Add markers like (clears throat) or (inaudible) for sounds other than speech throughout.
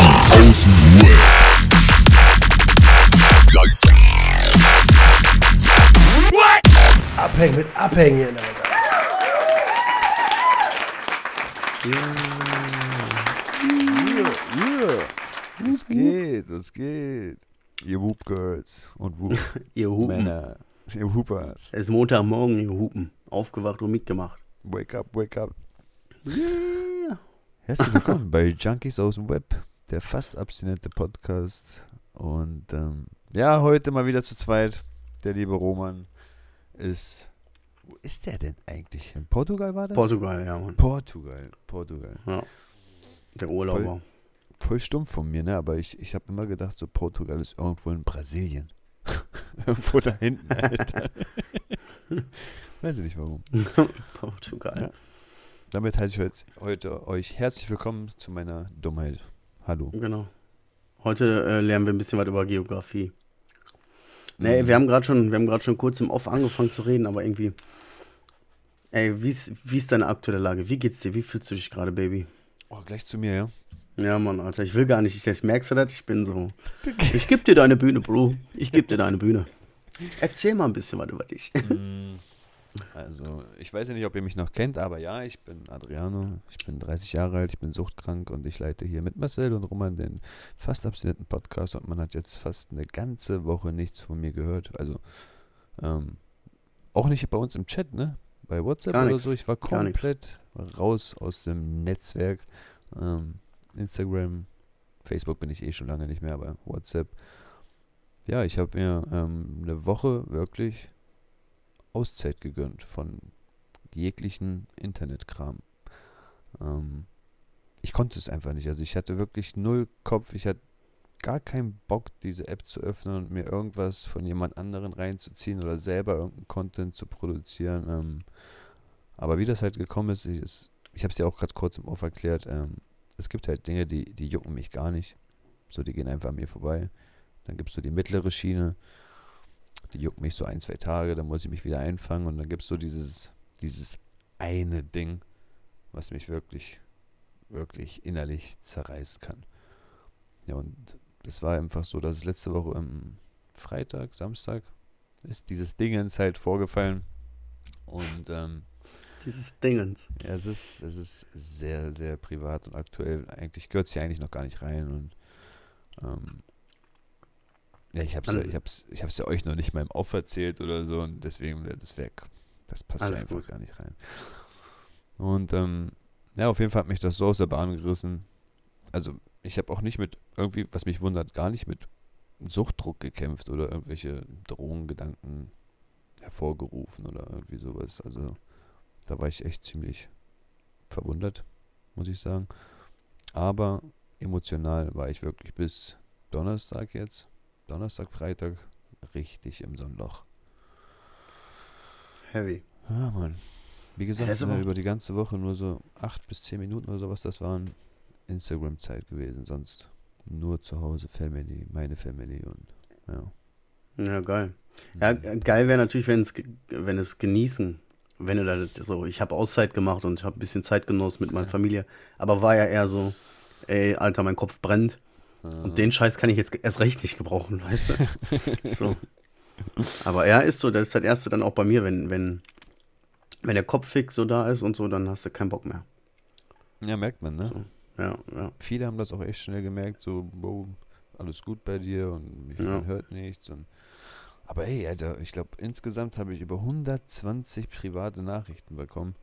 Junkies aus dem Web. Abhängen mit Abhängen, Alter. Was geht, was geht? Ihr Whoop Girls und Whoop (laughs) Ihr Hupen. Männer. Ihr Whoopers. Es ist Montagmorgen, ihr Hupen. Aufgewacht und mitgemacht. Wake up, wake up. Yeah. Herzlich willkommen bei Junkies aus dem Web, der fast abstinente Podcast. Und ähm, ja, heute mal wieder zu zweit. Der liebe Roman ist. Wo ist der denn eigentlich? In Portugal war das? Portugal, ja, Mann. Portugal, Portugal. Ja. Der Urlauber. Voll stumpf von mir, ne? Aber ich, ich habe immer gedacht, so Portugal ist irgendwo in Brasilien. (laughs) irgendwo da hinten, Alter. (laughs) Weiß ich nicht warum. (laughs) Portugal. Ja. Damit heiße ich heute, heute euch herzlich willkommen zu meiner Dummheit. Hallo. Genau. Heute äh, lernen wir ein bisschen was über Geografie. Nee, Mhm. wir haben gerade schon, wir haben gerade schon kurz im Off angefangen zu reden, aber irgendwie. Ey, wie ist, wie ist deine aktuelle Lage? Wie geht's dir? Wie fühlst du dich gerade, Baby? Oh, gleich zu mir, ja? Ja, Mann, Alter, ich will gar nicht. Ich, merkst du das? Ich bin so. (laughs) Ich geb dir deine Bühne, Bro. Ich geb dir deine Bühne. Erzähl mal ein bisschen was über dich. Also, ich weiß ja nicht, ob ihr mich noch kennt, aber ja, ich bin Adriano, ich bin 30 Jahre alt, ich bin suchtkrank und ich leite hier mit Marcel und Roman den fast abstinenten Podcast und man hat jetzt fast eine ganze Woche nichts von mir gehört. Also, ähm, auch nicht bei uns im Chat, ne? Bei WhatsApp Gar oder nix, so. Ich war komplett raus aus dem Netzwerk. Ähm, Instagram, Facebook bin ich eh schon lange nicht mehr, aber WhatsApp. Ja, ich habe mir ähm, eine Woche wirklich Auszeit gegönnt von jeglichen Internetkram. Ähm, ich konnte es einfach nicht. Also ich hatte wirklich null Kopf. Ich hatte gar keinen Bock, diese App zu öffnen und mir irgendwas von jemand anderen reinzuziehen oder selber irgendeinen Content zu produzieren. Ähm, aber wie das halt gekommen ist, ich, ich habe es ja auch gerade kurz im Off erklärt, ähm, es gibt halt Dinge, die, die jucken mich gar nicht. So, die gehen einfach an mir vorbei. Dann gibt es so die mittlere Schiene, die juckt mich so ein, zwei Tage, dann muss ich mich wieder einfangen und dann gibt es so dieses, dieses eine Ding, was mich wirklich, wirklich innerlich zerreißen kann. Ja, und das war einfach so, dass es letzte Woche am Freitag, Samstag ist dieses Dingens halt vorgefallen und ähm, Dieses Dingens. ja, es ist, es ist sehr, sehr privat und aktuell. Eigentlich gehört es ja eigentlich noch gar nicht rein und ähm, ja, ich hab's ja, ich hab's, ich hab's ja euch noch nicht mal im Off erzählt oder so und deswegen wär das weg. Das passt ja einfach gut. gar nicht rein. Und ähm, ja, auf jeden Fall hat mich das so aus der Bahn gerissen. Also ich habe auch nicht mit irgendwie, was mich wundert, gar nicht mit Suchtdruck gekämpft oder irgendwelche Drogengedanken hervorgerufen oder irgendwie sowas. Also da war ich echt ziemlich verwundert, muss ich sagen. Aber emotional war ich wirklich bis Donnerstag jetzt, Donnerstag, Freitag, richtig im Sonnenloch. Heavy. Ja, Mann. Wie gesagt, ne, aber- über die ganze Woche nur so acht bis zehn Minuten oder sowas, das waren Instagram-Zeit gewesen. Sonst nur zu Hause Family, meine Family und ja. Ja, geil. Ja, Mhm. ge- geil wäre natürlich, wenn's, ge- wenn es genießen. Wenn du da so, ich habe Auszeit gemacht und habe ein bisschen Zeit genossen mit meiner Familie. Aber war ja eher so, ey, Alter, mein Kopf brennt. Und den Scheiß kann ich jetzt erst recht nicht gebrauchen, (laughs) weißt du? so. Aber ja, ist so, das ist das Erste dann auch bei mir, wenn, wenn, wenn der Kopf fix so da ist und so, dann hast du keinen Bock mehr. Ja, merkt man, ne? So. Ja, ja. Viele haben das auch echt schnell gemerkt, so, wow, alles gut bei dir und mich Ja. man hört nichts. Und, aber ey, Alter, ich glaube, insgesamt habe ich über 120 private Nachrichten bekommen.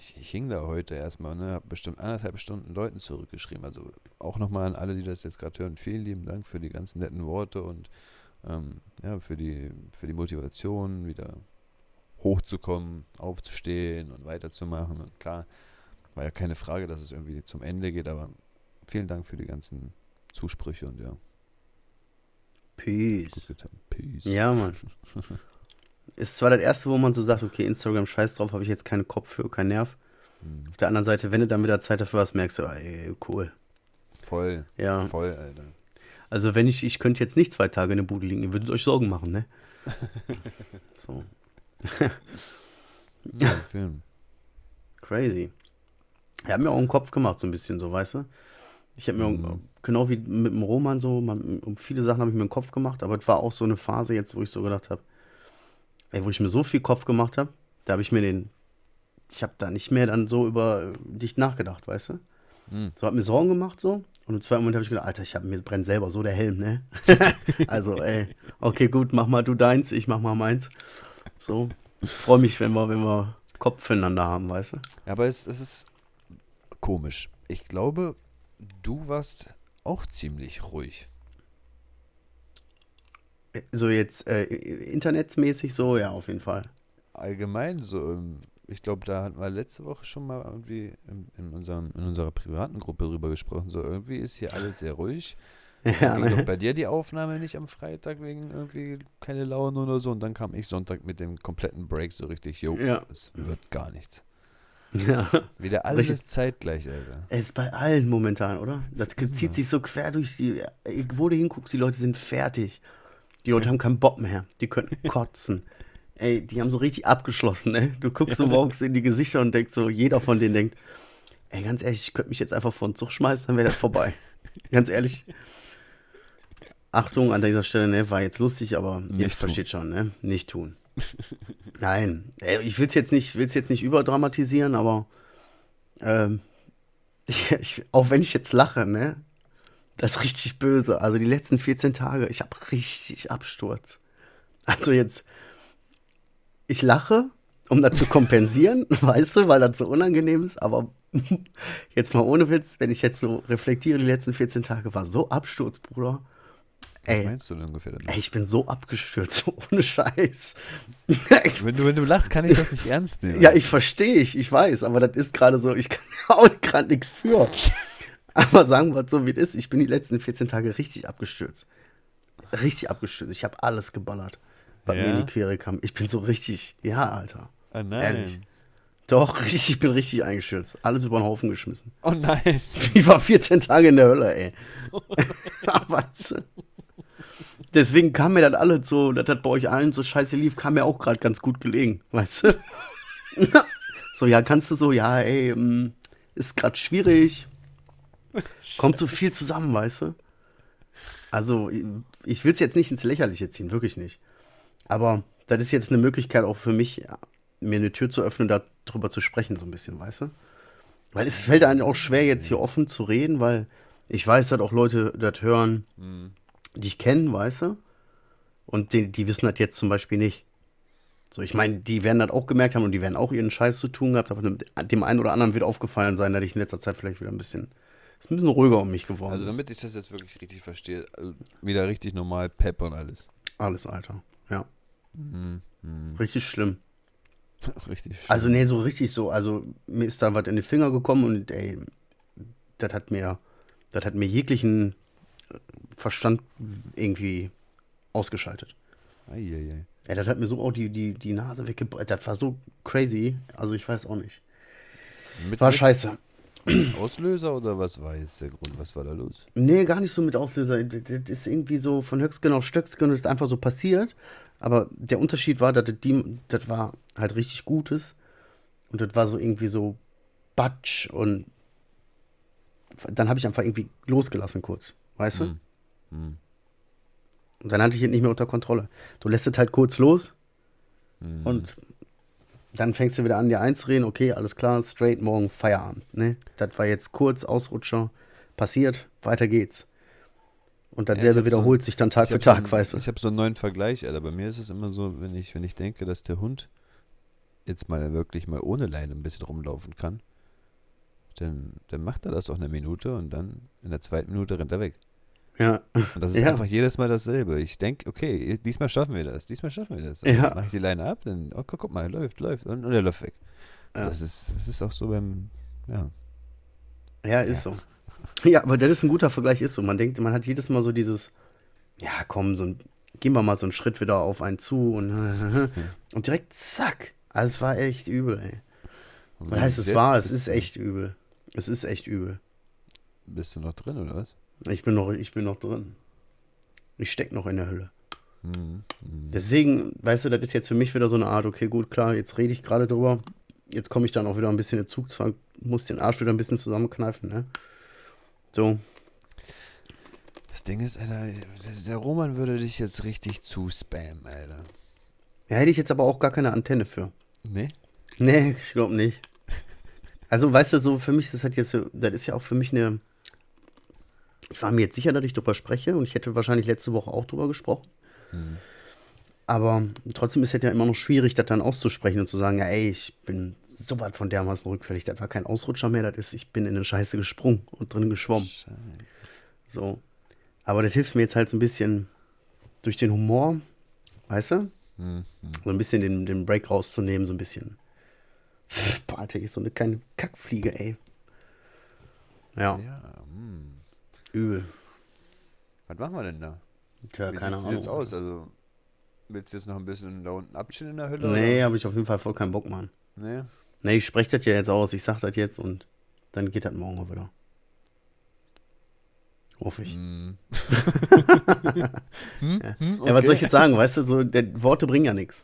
Ich, ich hing da heute erstmal, ne, habe bestimmt anderthalb Stunden Leuten zurückgeschrieben. Also auch nochmal an alle, die das jetzt gerade hören, vielen lieben Dank für die ganzen netten Worte und ähm, ja, für die, für die Motivation, wieder hochzukommen, aufzustehen und weiterzumachen. Und klar, war ja keine Frage, dass es irgendwie zum Ende geht, aber vielen Dank für die ganzen Zusprüche und ja, Peace. Peace. Ja, Mann. (laughs) Ist zwar das Erste, wo man so sagt, okay, Instagram, scheiß drauf, habe ich jetzt keinen Kopf für, keinen Nerv. Hm, Auf der anderen Seite, wenn du dann wieder Zeit dafür hast, merkst du, ey, cool. Voll, Ja, voll, Alter. also wenn ich, ich könnte jetzt nicht zwei Tage in der Bude liegen, ihr würdet euch Sorgen machen, ne? (laughs) so, Ja, Film. (laughs) crazy. Er hat mir auch einen Kopf gemacht, so ein bisschen so, weißt du? Ich habe mir Mhm. genau wie mit dem Roman so, man, um viele Sachen habe ich mir den Kopf gemacht, aber es war auch so eine Phase jetzt, wo ich so gedacht habe, ey, wo ich mir so viel Kopf gemacht habe, da habe ich mir den, ich habe da nicht mehr dann so über dich nachgedacht, weißt du? Hm. So hat mir Sorgen gemacht so. Und im zweiten Moment habe ich gedacht, Alter, ich habe mir brennt selber so der Helm, ne? (laughs) also, ey, okay, gut, mach mal du deins, ich mach mal meins. So, ich freue mich, wenn wir, wenn wir Kopf füreinander haben, weißt du? Aber es, es ist komisch. Ich glaube, du warst auch ziemlich ruhig. So jetzt äh, internetsmäßig so, ja, auf jeden Fall. Allgemein, so, ähm, ich glaube, da hatten wir letzte Woche schon mal irgendwie in, in, unserem, in unserer privaten Gruppe drüber gesprochen. So, irgendwie ist hier alles sehr ruhig. (laughs) Ja, Ging ne? bei dir die Aufnahme nicht am Freitag wegen irgendwie keine Laune oder so. Und dann kam ich Sonntag mit dem kompletten Break so richtig, jo, Ja. es wird gar nichts. (laughs) ja. Wieder alles Richtig. zeitgleich, Alter. Es ist bei allen momentan, oder? Das zieht sich so quer durch die. ey, Wo du hinguckst, die Leute sind fertig. Die Leute haben keinen Bock mehr. Die könnten (laughs) kotzen. Ey, die haben so richtig abgeschlossen, ne? Du guckst so morgens in die Gesichter und denkst so, jeder von denen denkt, ey, ganz ehrlich, ich könnte mich jetzt einfach vor den Zug schmeißen, dann wäre das vorbei. (laughs) ganz ehrlich. Achtung an dieser Stelle, ne, war jetzt lustig, aber ihr Nicht versteht schon, ne? Nicht tun. (laughs) Nein, ey, ich will es jetzt nicht, will's jetzt nicht überdramatisieren, aber ähm, ich, ich, auch wenn ich jetzt lache, ne? Das ist richtig böse. Also die letzten 14 Tage, ich habe richtig Absturz. Also jetzt, ich lache, um das zu kompensieren, (laughs) weißt du, weil das so unangenehm ist, aber (laughs) jetzt mal ohne Witz, wenn ich jetzt so reflektiere, die letzten 14 Tage war so Absturz, Bruder. Was Ey, meinst du denn ungefähr damit? ey, ich bin so abgestürzt, (laughs) so ohne Scheiß. Wenn du, wenn du lachst, kann ich das nicht ernst nehmen. ja, ich verstehe, ich, ich weiß, aber das ist gerade so, ich kann auch gerade nichts für. Aber sagen wir es so, wie es ist, ich bin die letzten 14 Tage richtig abgestürzt. Richtig abgestürzt. Ich habe alles geballert, was mir in Ja? die Quere kam. Ich bin so richtig, ja, Alter. Ah, nein. Ehrlich. Doch, richtig, (laughs) ich bin richtig eingestürzt. Alles über den Haufen geschmissen. Oh nein. (laughs) Ich war 14 Tage in der Hölle, ey. weißt du? (laughs) Deswegen kam mir das alles so, dass das bei euch allen so scheiße lief, kam mir auch gerade ganz gut gelegen, weißt du? so, ja, kannst du so, ja, ey, ähm, ist gerade schwierig. (laughs) Kommt so viel zusammen, weißt du? Also, ich will es jetzt nicht ins Lächerliche ziehen, wirklich nicht. Aber das ist jetzt eine Möglichkeit auch für mich, mir eine Tür zu öffnen, darüber zu sprechen, so ein bisschen, weißt du? Weil es fällt einem auch schwer, jetzt hier offen zu reden, weil ich weiß, dass auch Leute das hören, die ich kenne, weißt du? Und die, die wissen das jetzt zum Beispiel nicht. So, ich meine, die werden das auch gemerkt haben und die werden auch ihren Scheiß zu tun gehabt, aber dem einen oder anderen wird aufgefallen sein, dass ich in letzter Zeit vielleicht wieder ein bisschen, ist ein bisschen ruhiger um mich geworden. Also damit ich das jetzt wirklich richtig verstehe, äh, wieder richtig normal Pep und alles. Alles, Alter. Ja. Mhm. Mhm. Richtig schlimm. (laughs) richtig schön. Also, nee, so richtig so. Also, mir ist da was in die Finger gekommen und, ey, das hat mir, das hat mir jeglichen äh, Verstand irgendwie ausgeschaltet. Eieiei. Ey, das hat mir so auch die, die, die Nase weggebreitet. Das war so crazy. Also, ich weiß auch nicht. Mit, War mit scheiße. Auslöser oder was war jetzt der Grund? Was war da los? Nee, gar nicht so mit Auslöser. Das das ist irgendwie so von Höchstgen auf Stöcksgen und ist einfach so passiert. Aber der Unterschied war, dass das, die, das war halt richtig Gutes. Und das war so irgendwie so Batsch und dann habe ich einfach irgendwie losgelassen kurz. Weißt du? Hm. Hm. Und dann hatte ich es nicht mehr unter Kontrolle. Du lässt es halt kurz los Hm. und dann fängst du wieder an, dir einzureden, okay, alles klar, straight morgen Feierabend. Ne? Das war jetzt kurz, Ausrutscher, passiert, weiter geht's. Und Ja, dasselbe hab wiederholt so- sich dann Tag für so Tag, einen- weißt du. Ich habe so einen neuen Vergleich, Alter. Bei mir ist es immer so, wenn ich, wenn ich denke, dass der Hund jetzt mal wirklich mal ohne Leine ein bisschen rumlaufen kann, dann, dann macht er das auch eine Minute und dann in der zweiten Minute rennt er weg. Ja, Und das ist Ja. einfach jedes Mal dasselbe. Ich denke, okay, diesmal schaffen wir das, diesmal schaffen wir das. Ja. Mache ich die Leine ab, dann, oh, guck, guck mal, läuft, läuft und, und er läuft weg. Ja. Das, ist, das ist auch so beim, ja. ja, ist so. (laughs) Ja, aber das ist ein guter Vergleich, ist so. Man denkt, man hat jedes Mal so dieses, ja, komm, so ein, gehen wir mal so einen Schritt wieder auf einen zu und, (laughs) und direkt zack. Also es war echt übel, ey. Und wie heißt es war? Es ist echt übel. Es ist echt übel. Bist du noch drin, oder was? Ich bin noch, ich bin noch drin. Ich steck noch in der Hölle. Mhm. Deswegen, weißt du, das ist jetzt für mich wieder so eine Art, okay, gut, klar, jetzt rede ich gerade drüber. Jetzt komme ich dann auch wieder ein bisschen in Zugzwang, muss den Arsch wieder ein bisschen zusammenkneifen, ne? So. Das Ding ist, Alter, der Roman würde dich jetzt richtig zuspammen, Alter. Ja, hätte ich jetzt aber auch gar keine Antenne für. Nee? Nee, ich glaube nicht. Also, weißt du, so für mich ist das halt jetzt so, das ist ja auch für mich eine. Ich war mir jetzt sicher, dass ich drüber spreche und ich hätte wahrscheinlich letzte Woche auch drüber gesprochen. Hm. Aber trotzdem ist es ja immer noch schwierig, das dann auszusprechen und zu sagen, ja, ey, ich bin so weit von dermaßen rückfällig, das war kein Ausrutscher mehr, das ist, ich bin in eine Scheiße gesprungen und drin geschwommen. Scheiße. So. Aber das hilft mir jetzt halt so ein bisschen durch den Humor, weißt du? Hm, hm. So ein bisschen den, den Break rauszunehmen, so ein bisschen. Boah, Alter, ist so eine kleine Kackfliege, ey. Ja, Ja, hm. Übel. Was machen wir denn da? Tja, Wie keine sieht's Ahnung. jetzt aus? Also, willst du jetzt noch ein bisschen da unten abchillen in der Hölle? Nee, habe ich auf jeden Fall voll keinen Bock, Mann. Nee? Nee, ich spreche das ja jetzt aus, ich sag das jetzt und dann geht das morgen auch wieder. Hoffe ich. Hm. (laughs) hm? Hm? Ja, was soll ich Okay. jetzt sagen, weißt du, so, der, Worte bringen ja nichts.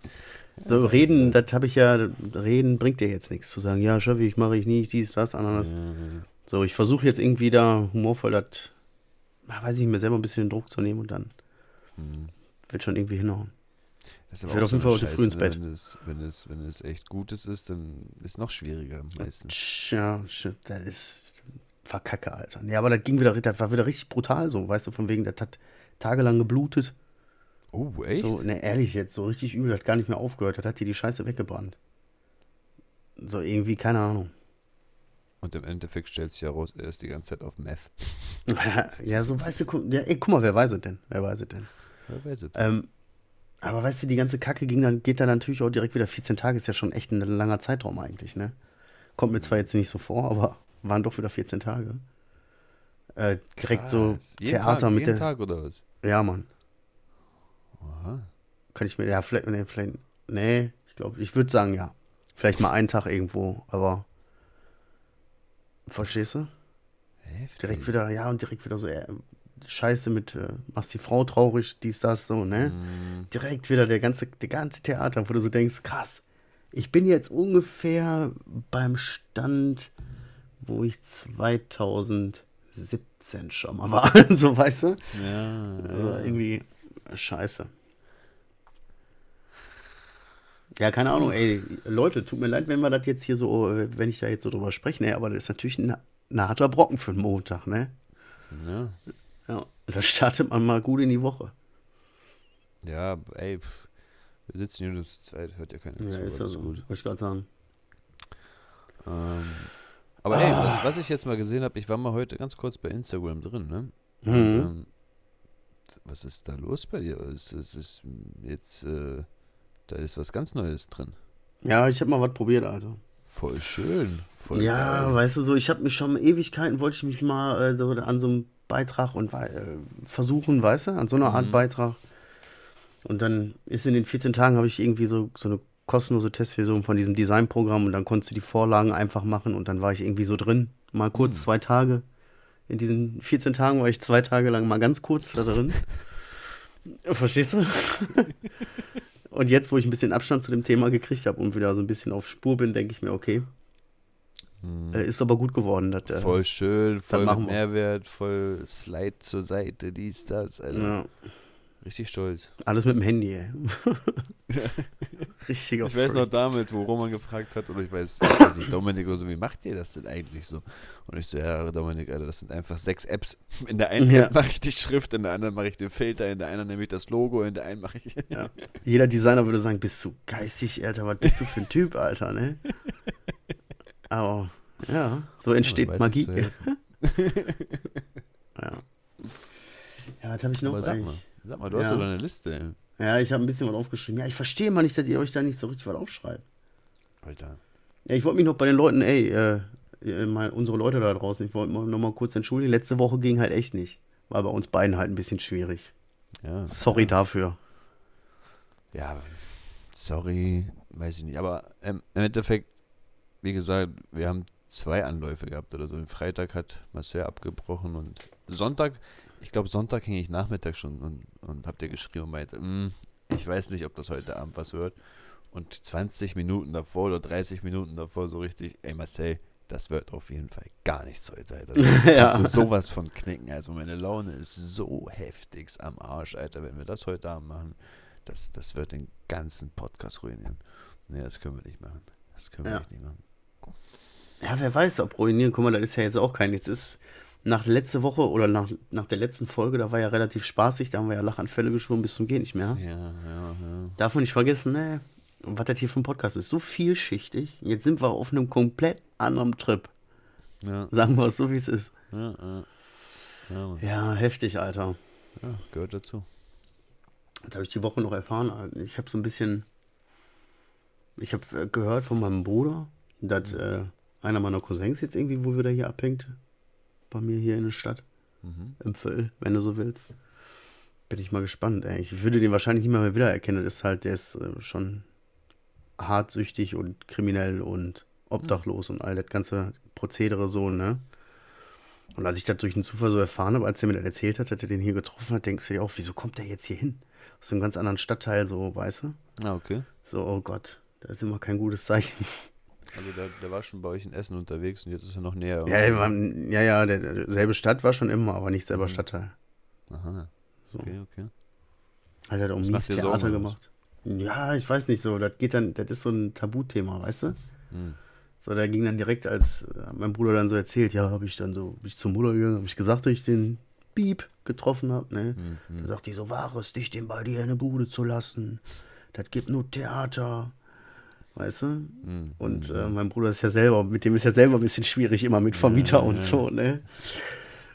So, reden, das habe ich ja, reden bringt dir jetzt nichts. Zu sagen, ja, Chevy, ich mache ich nicht, dies, das, anderes. Ja. So, ich versuche jetzt irgendwie da humorvoll das, weiß ich, mir selber ein bisschen den Druck zu nehmen und dann Hm. wird schon irgendwie hinhauen. Das ist Ich aber werd auch auf jeden Fall heute früh ins Bett. Wenn es, wenn, es, wenn es echt Gutes ist, dann ist es noch schwieriger meistens. Ja, shit, das ist verkacke, Alter. Nee, aber das ging wieder, das war wieder richtig brutal so, weißt du, von wegen, das hat tagelang geblutet. Oh, echt? So, ne, ehrlich jetzt, so richtig übel, hat gar nicht mehr aufgehört, das hat dir die Scheiße weggebrannt. So irgendwie, keine Ahnung. Und im Endeffekt stellt sich heraus, er ist die ganze Zeit auf Meth. (laughs) ja, so weißt du, guck, ja, ey, guck mal, wer weiß es denn? Wer weiß es denn? Wer weiß es? Ähm, aber weißt du, die ganze Kacke ging dann, geht dann natürlich auch direkt wieder 14 Tage, ist ja schon echt ein langer Zeitraum eigentlich, ne? Kommt mir zwar jetzt nicht so vor, aber waren doch wieder 14 Tage. Äh, direkt so Krass. jeden Theater Tag, mit jeden der. Tag oder was? Ja, Mann. Aha. Kann ich mir, ja, vielleicht, nee, vielleicht, nee, ich glaube, ich würde sagen, ja. Vielleicht mal einen Tag irgendwo, aber. Verstehst du? Heftig. Direkt wieder, ja, und direkt wieder so, äh, Scheiße mit, äh, machst die Frau traurig, dies, das, so, ne? Hm. Direkt wieder der ganze, der ganze Theater, wo du so denkst, krass, ich bin jetzt ungefähr beim Stand, wo ich 2017 schon mal war, (laughs) so, weißt du? Ja, Also ja. irgendwie scheiße. Ja, keine Ahnung, ey, Leute, tut mir leid, wenn wir das jetzt hier so, wenn ich da jetzt so drüber spreche, ne, aber das ist natürlich ein, ein harter Brocken für einen Montag, ne? ja. Ja, da startet man mal gut in die Woche. Ja, ey, pff. wir sitzen hier nur zu zweit, hört ja keiner Ja, zu, ist alles so, gut. wollte ich gerade sagen. Ähm, aber ey, was, was ich jetzt mal gesehen habe, ich war mal heute ganz kurz bei Instagram drin, ne? Und, Mhm. ähm, was ist da los bei dir? Es, es ist jetzt, äh, da ist was ganz Neues drin. Ja, ich habe mal was probiert, Alter. Voll schön. Voll ja, geil. weißt du, so, ich habe mich schon Ewigkeiten, wollte ich mich mal äh, so an so einem Beitrag und äh, versuchen, weißt du, an so einer Art Mhm. Beitrag. Und dann ist in den 14 Tagen habe ich irgendwie so, so eine kostenlose Testversion von diesem Designprogramm und dann konntest du die Vorlagen einfach machen und dann war ich irgendwie so drin. Mal kurz Mhm. zwei Tage. In diesen 14 Tagen war ich zwei Tage lang mal ganz kurz da drin. (laughs) Verstehst du? (laughs) und jetzt, wo ich ein bisschen Abstand zu dem Thema gekriegt habe und wieder so ein bisschen auf Spur bin, denke ich mir, okay, Hm. äh, ist aber gut geworden. Das, äh, Voll schön, voll. Mehrwert, voll Slide zur Seite, dies, das, Alter. ja, Richtig stolz. alles mit dem Handy, ey. (laughs) Richtiger Ich weiß noch damals, wo Roman gefragt hat, oder ich weiß, nicht, Dominik oder so, wie macht ihr das denn eigentlich so? Und ich so, ja, Dominik, Alter, das sind einfach sechs Apps. In der einen Ja. App mache ich die Schrift, in der anderen mache ich den Filter, in der anderen nehme ich das Logo, in der einen mache ich. Ja. Jeder Designer würde sagen, bist du geistig, Alter, was bist du für ein Typ, Alter, ne? Aber, ja, so entsteht weiß Magie. (laughs) Ja. Ja, was habe ich noch? Aber sag mal, eigentlich? Sag mal, du hast Ja. doch eine Liste. Ja, ich habe ein bisschen was aufgeschrieben. Ja, ich verstehe mal nicht, dass ihr euch da nicht so richtig was aufschreibt. Alter. Ja, ich wollte mich noch bei den Leuten, ey, äh, äh, mal unsere Leute da draußen, ich wollte noch mal kurz entschuldigen. Letzte Woche ging halt echt nicht. War bei uns beiden halt ein bisschen schwierig. Ja, Sorry ja. dafür. Ja, sorry, weiß ich nicht. Aber ähm, im Endeffekt, wie gesagt, wir haben zwei Anläufe gehabt oder so. Freitag hat Marcel abgebrochen und Sonntag, ich glaube Sonntag hing ich Nachmittag schon und, und hab dir geschrieben und meinte, "Mm, ich weiß nicht, ob das heute Abend was wird. Und 20 Minuten davor oder 30 Minuten davor so richtig, ey Marcel, das wird auf jeden Fall gar nichts heute, Alter. Das (laughs) Ja. kannst du sowas von knicken. Also meine Laune ist so heftig am Arsch, Alter. Wenn wir das heute Abend machen, das, das wird den ganzen Podcast ruinieren. Nee, das können wir nicht machen. Das können wir Ja. nicht machen. Ja, wer weiß, ob ruinieren. Guck mal, das ist ja jetzt auch kein. Jetzt ist nach letzte Woche oder nach, nach der letzten Folge, da war ja relativ spaßig. Da haben wir ja Lachanfälle geschoben bis zum Gehen nicht mehr. Ja, ja, ja. Darf man nicht vergessen, ne? Was das hier für ein Podcast ist. So vielschichtig. Jetzt sind wir auf einem komplett anderen Trip. Ja, Sagen wir es so, wie es ist. ja, ja. Ja. Ja, heftig, Alter. ja, gehört dazu. Das habe ich die Woche noch erfahren. Ich habe so ein bisschen. Ich habe äh, gehört von meinem Bruder, dass äh, einer meiner Cousins jetzt irgendwie, wo wieder hier abhängt, bei mir hier in der Stadt, Mhm. im Viertel, wenn du so willst. Bin ich mal gespannt, ey. Ich würde den wahrscheinlich nicht mehr wiedererkennen. Das ist halt, der ist äh, schon hartsüchtig und kriminell und obdachlos und all das ganze Prozedere so, ne? Und als ich das durch den Zufall so erfahren habe, als er mir das erzählt hat, dass er den hier getroffen hat, denkst du dir auch, wieso kommt der jetzt hier hin? Aus einem ganz anderen Stadtteil, so, weißt du? Ah, okay. So, oh Gott, das ist immer kein gutes Zeichen. Also der, der war schon bei euch in Essen unterwegs und jetzt ist er noch näher. Ja, der war, ja, ja, der, der, selbe Stadt war schon immer, aber nicht selber Mhm. Stadtteil. Aha, So. okay, okay. Hat er da um Theater oder gemacht. Ja, ich weiß nicht so, das geht dann, das ist so ein Tabuthema, weißt du? Hm. So, da ging dann direkt, als äh, mein Bruder dann so erzählt, ja, habe ich dann so, bin ich zur Mutter gegangen, habe ich gesagt, dass ich den Piep getroffen habe, ne? Hm, hm. Da sagt die so, war es, dich den bei dir in der Bude zu lassen. Das gibt nur Theater. Weißt du? Hm, Und hm, äh, mein Bruder ist ja selber, mit dem ist ja selber ein bisschen schwierig, immer mit Vermieter Ja, und ja. so, ne?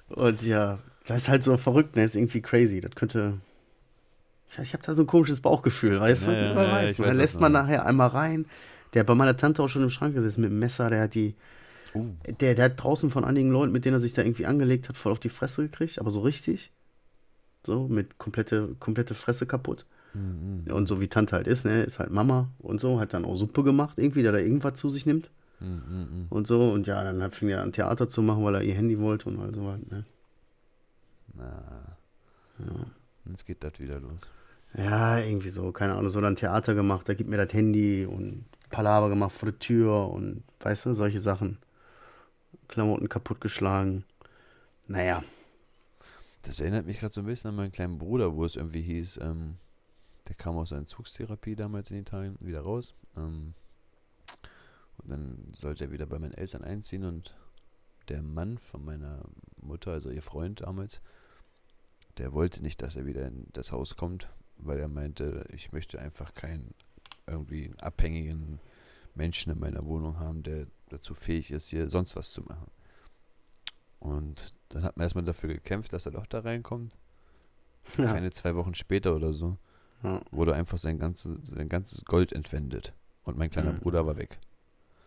Und ja, das ist halt so verrückt, ne? Ist irgendwie crazy. Das könnte. Ich weiß, ich habe da so ein komisches Bauchgefühl, weißt du? Ja, ja, weiß. Und dann lässt man nachher einmal rein. Der hat bei meiner Tante auch schon im Schrank gesessen mit dem Messer, der hat die. Uh, Der, der hat draußen von einigen Leuten, mit denen er sich da irgendwie angelegt hat, voll auf die Fresse gekriegt, aber so richtig. So, mit komplette, komplette Fresse kaputt. Hm, hm, Und so wie Tante halt ist, ne, ist halt Mama und so, hat dann auch Suppe gemacht, irgendwie, der da irgendwas zu sich nimmt hm, hm, hm. und so. Und ja, dann hat, fing er an Theater zu machen, weil er ihr Handy wollte und all so was, ne. Na, Ja. jetzt geht das wieder los. ja, irgendwie so, keine Ahnung, so dann Theater gemacht, da gibt mir das Handy und Palaver gemacht vor der Tür und, weißt du, solche Sachen. Klamotten kaputtgeschlagen. Naja, Das erinnert mich gerade so ein bisschen an meinen kleinen Bruder, wo es irgendwie hieß, ähm, der kam aus seiner Entzugstherapie damals in Italien wieder raus. Ähm, und dann sollte er wieder bei meinen Eltern einziehen und der Mann von meiner Mutter, also ihr Freund damals, der wollte nicht, dass er wieder in das Haus kommt, weil er meinte, ich möchte einfach keinen irgendwie einen abhängigen Menschen in meiner Wohnung haben, der dazu fähig ist, hier sonst was zu machen. Und dann hat man erstmal dafür gekämpft, dass er doch da reinkommt. ja. Keine zwei Wochen später oder so ja. wurde einfach sein ganzes, sein ganzes Gold entwendet. Und mein kleiner Mhm. Bruder war weg.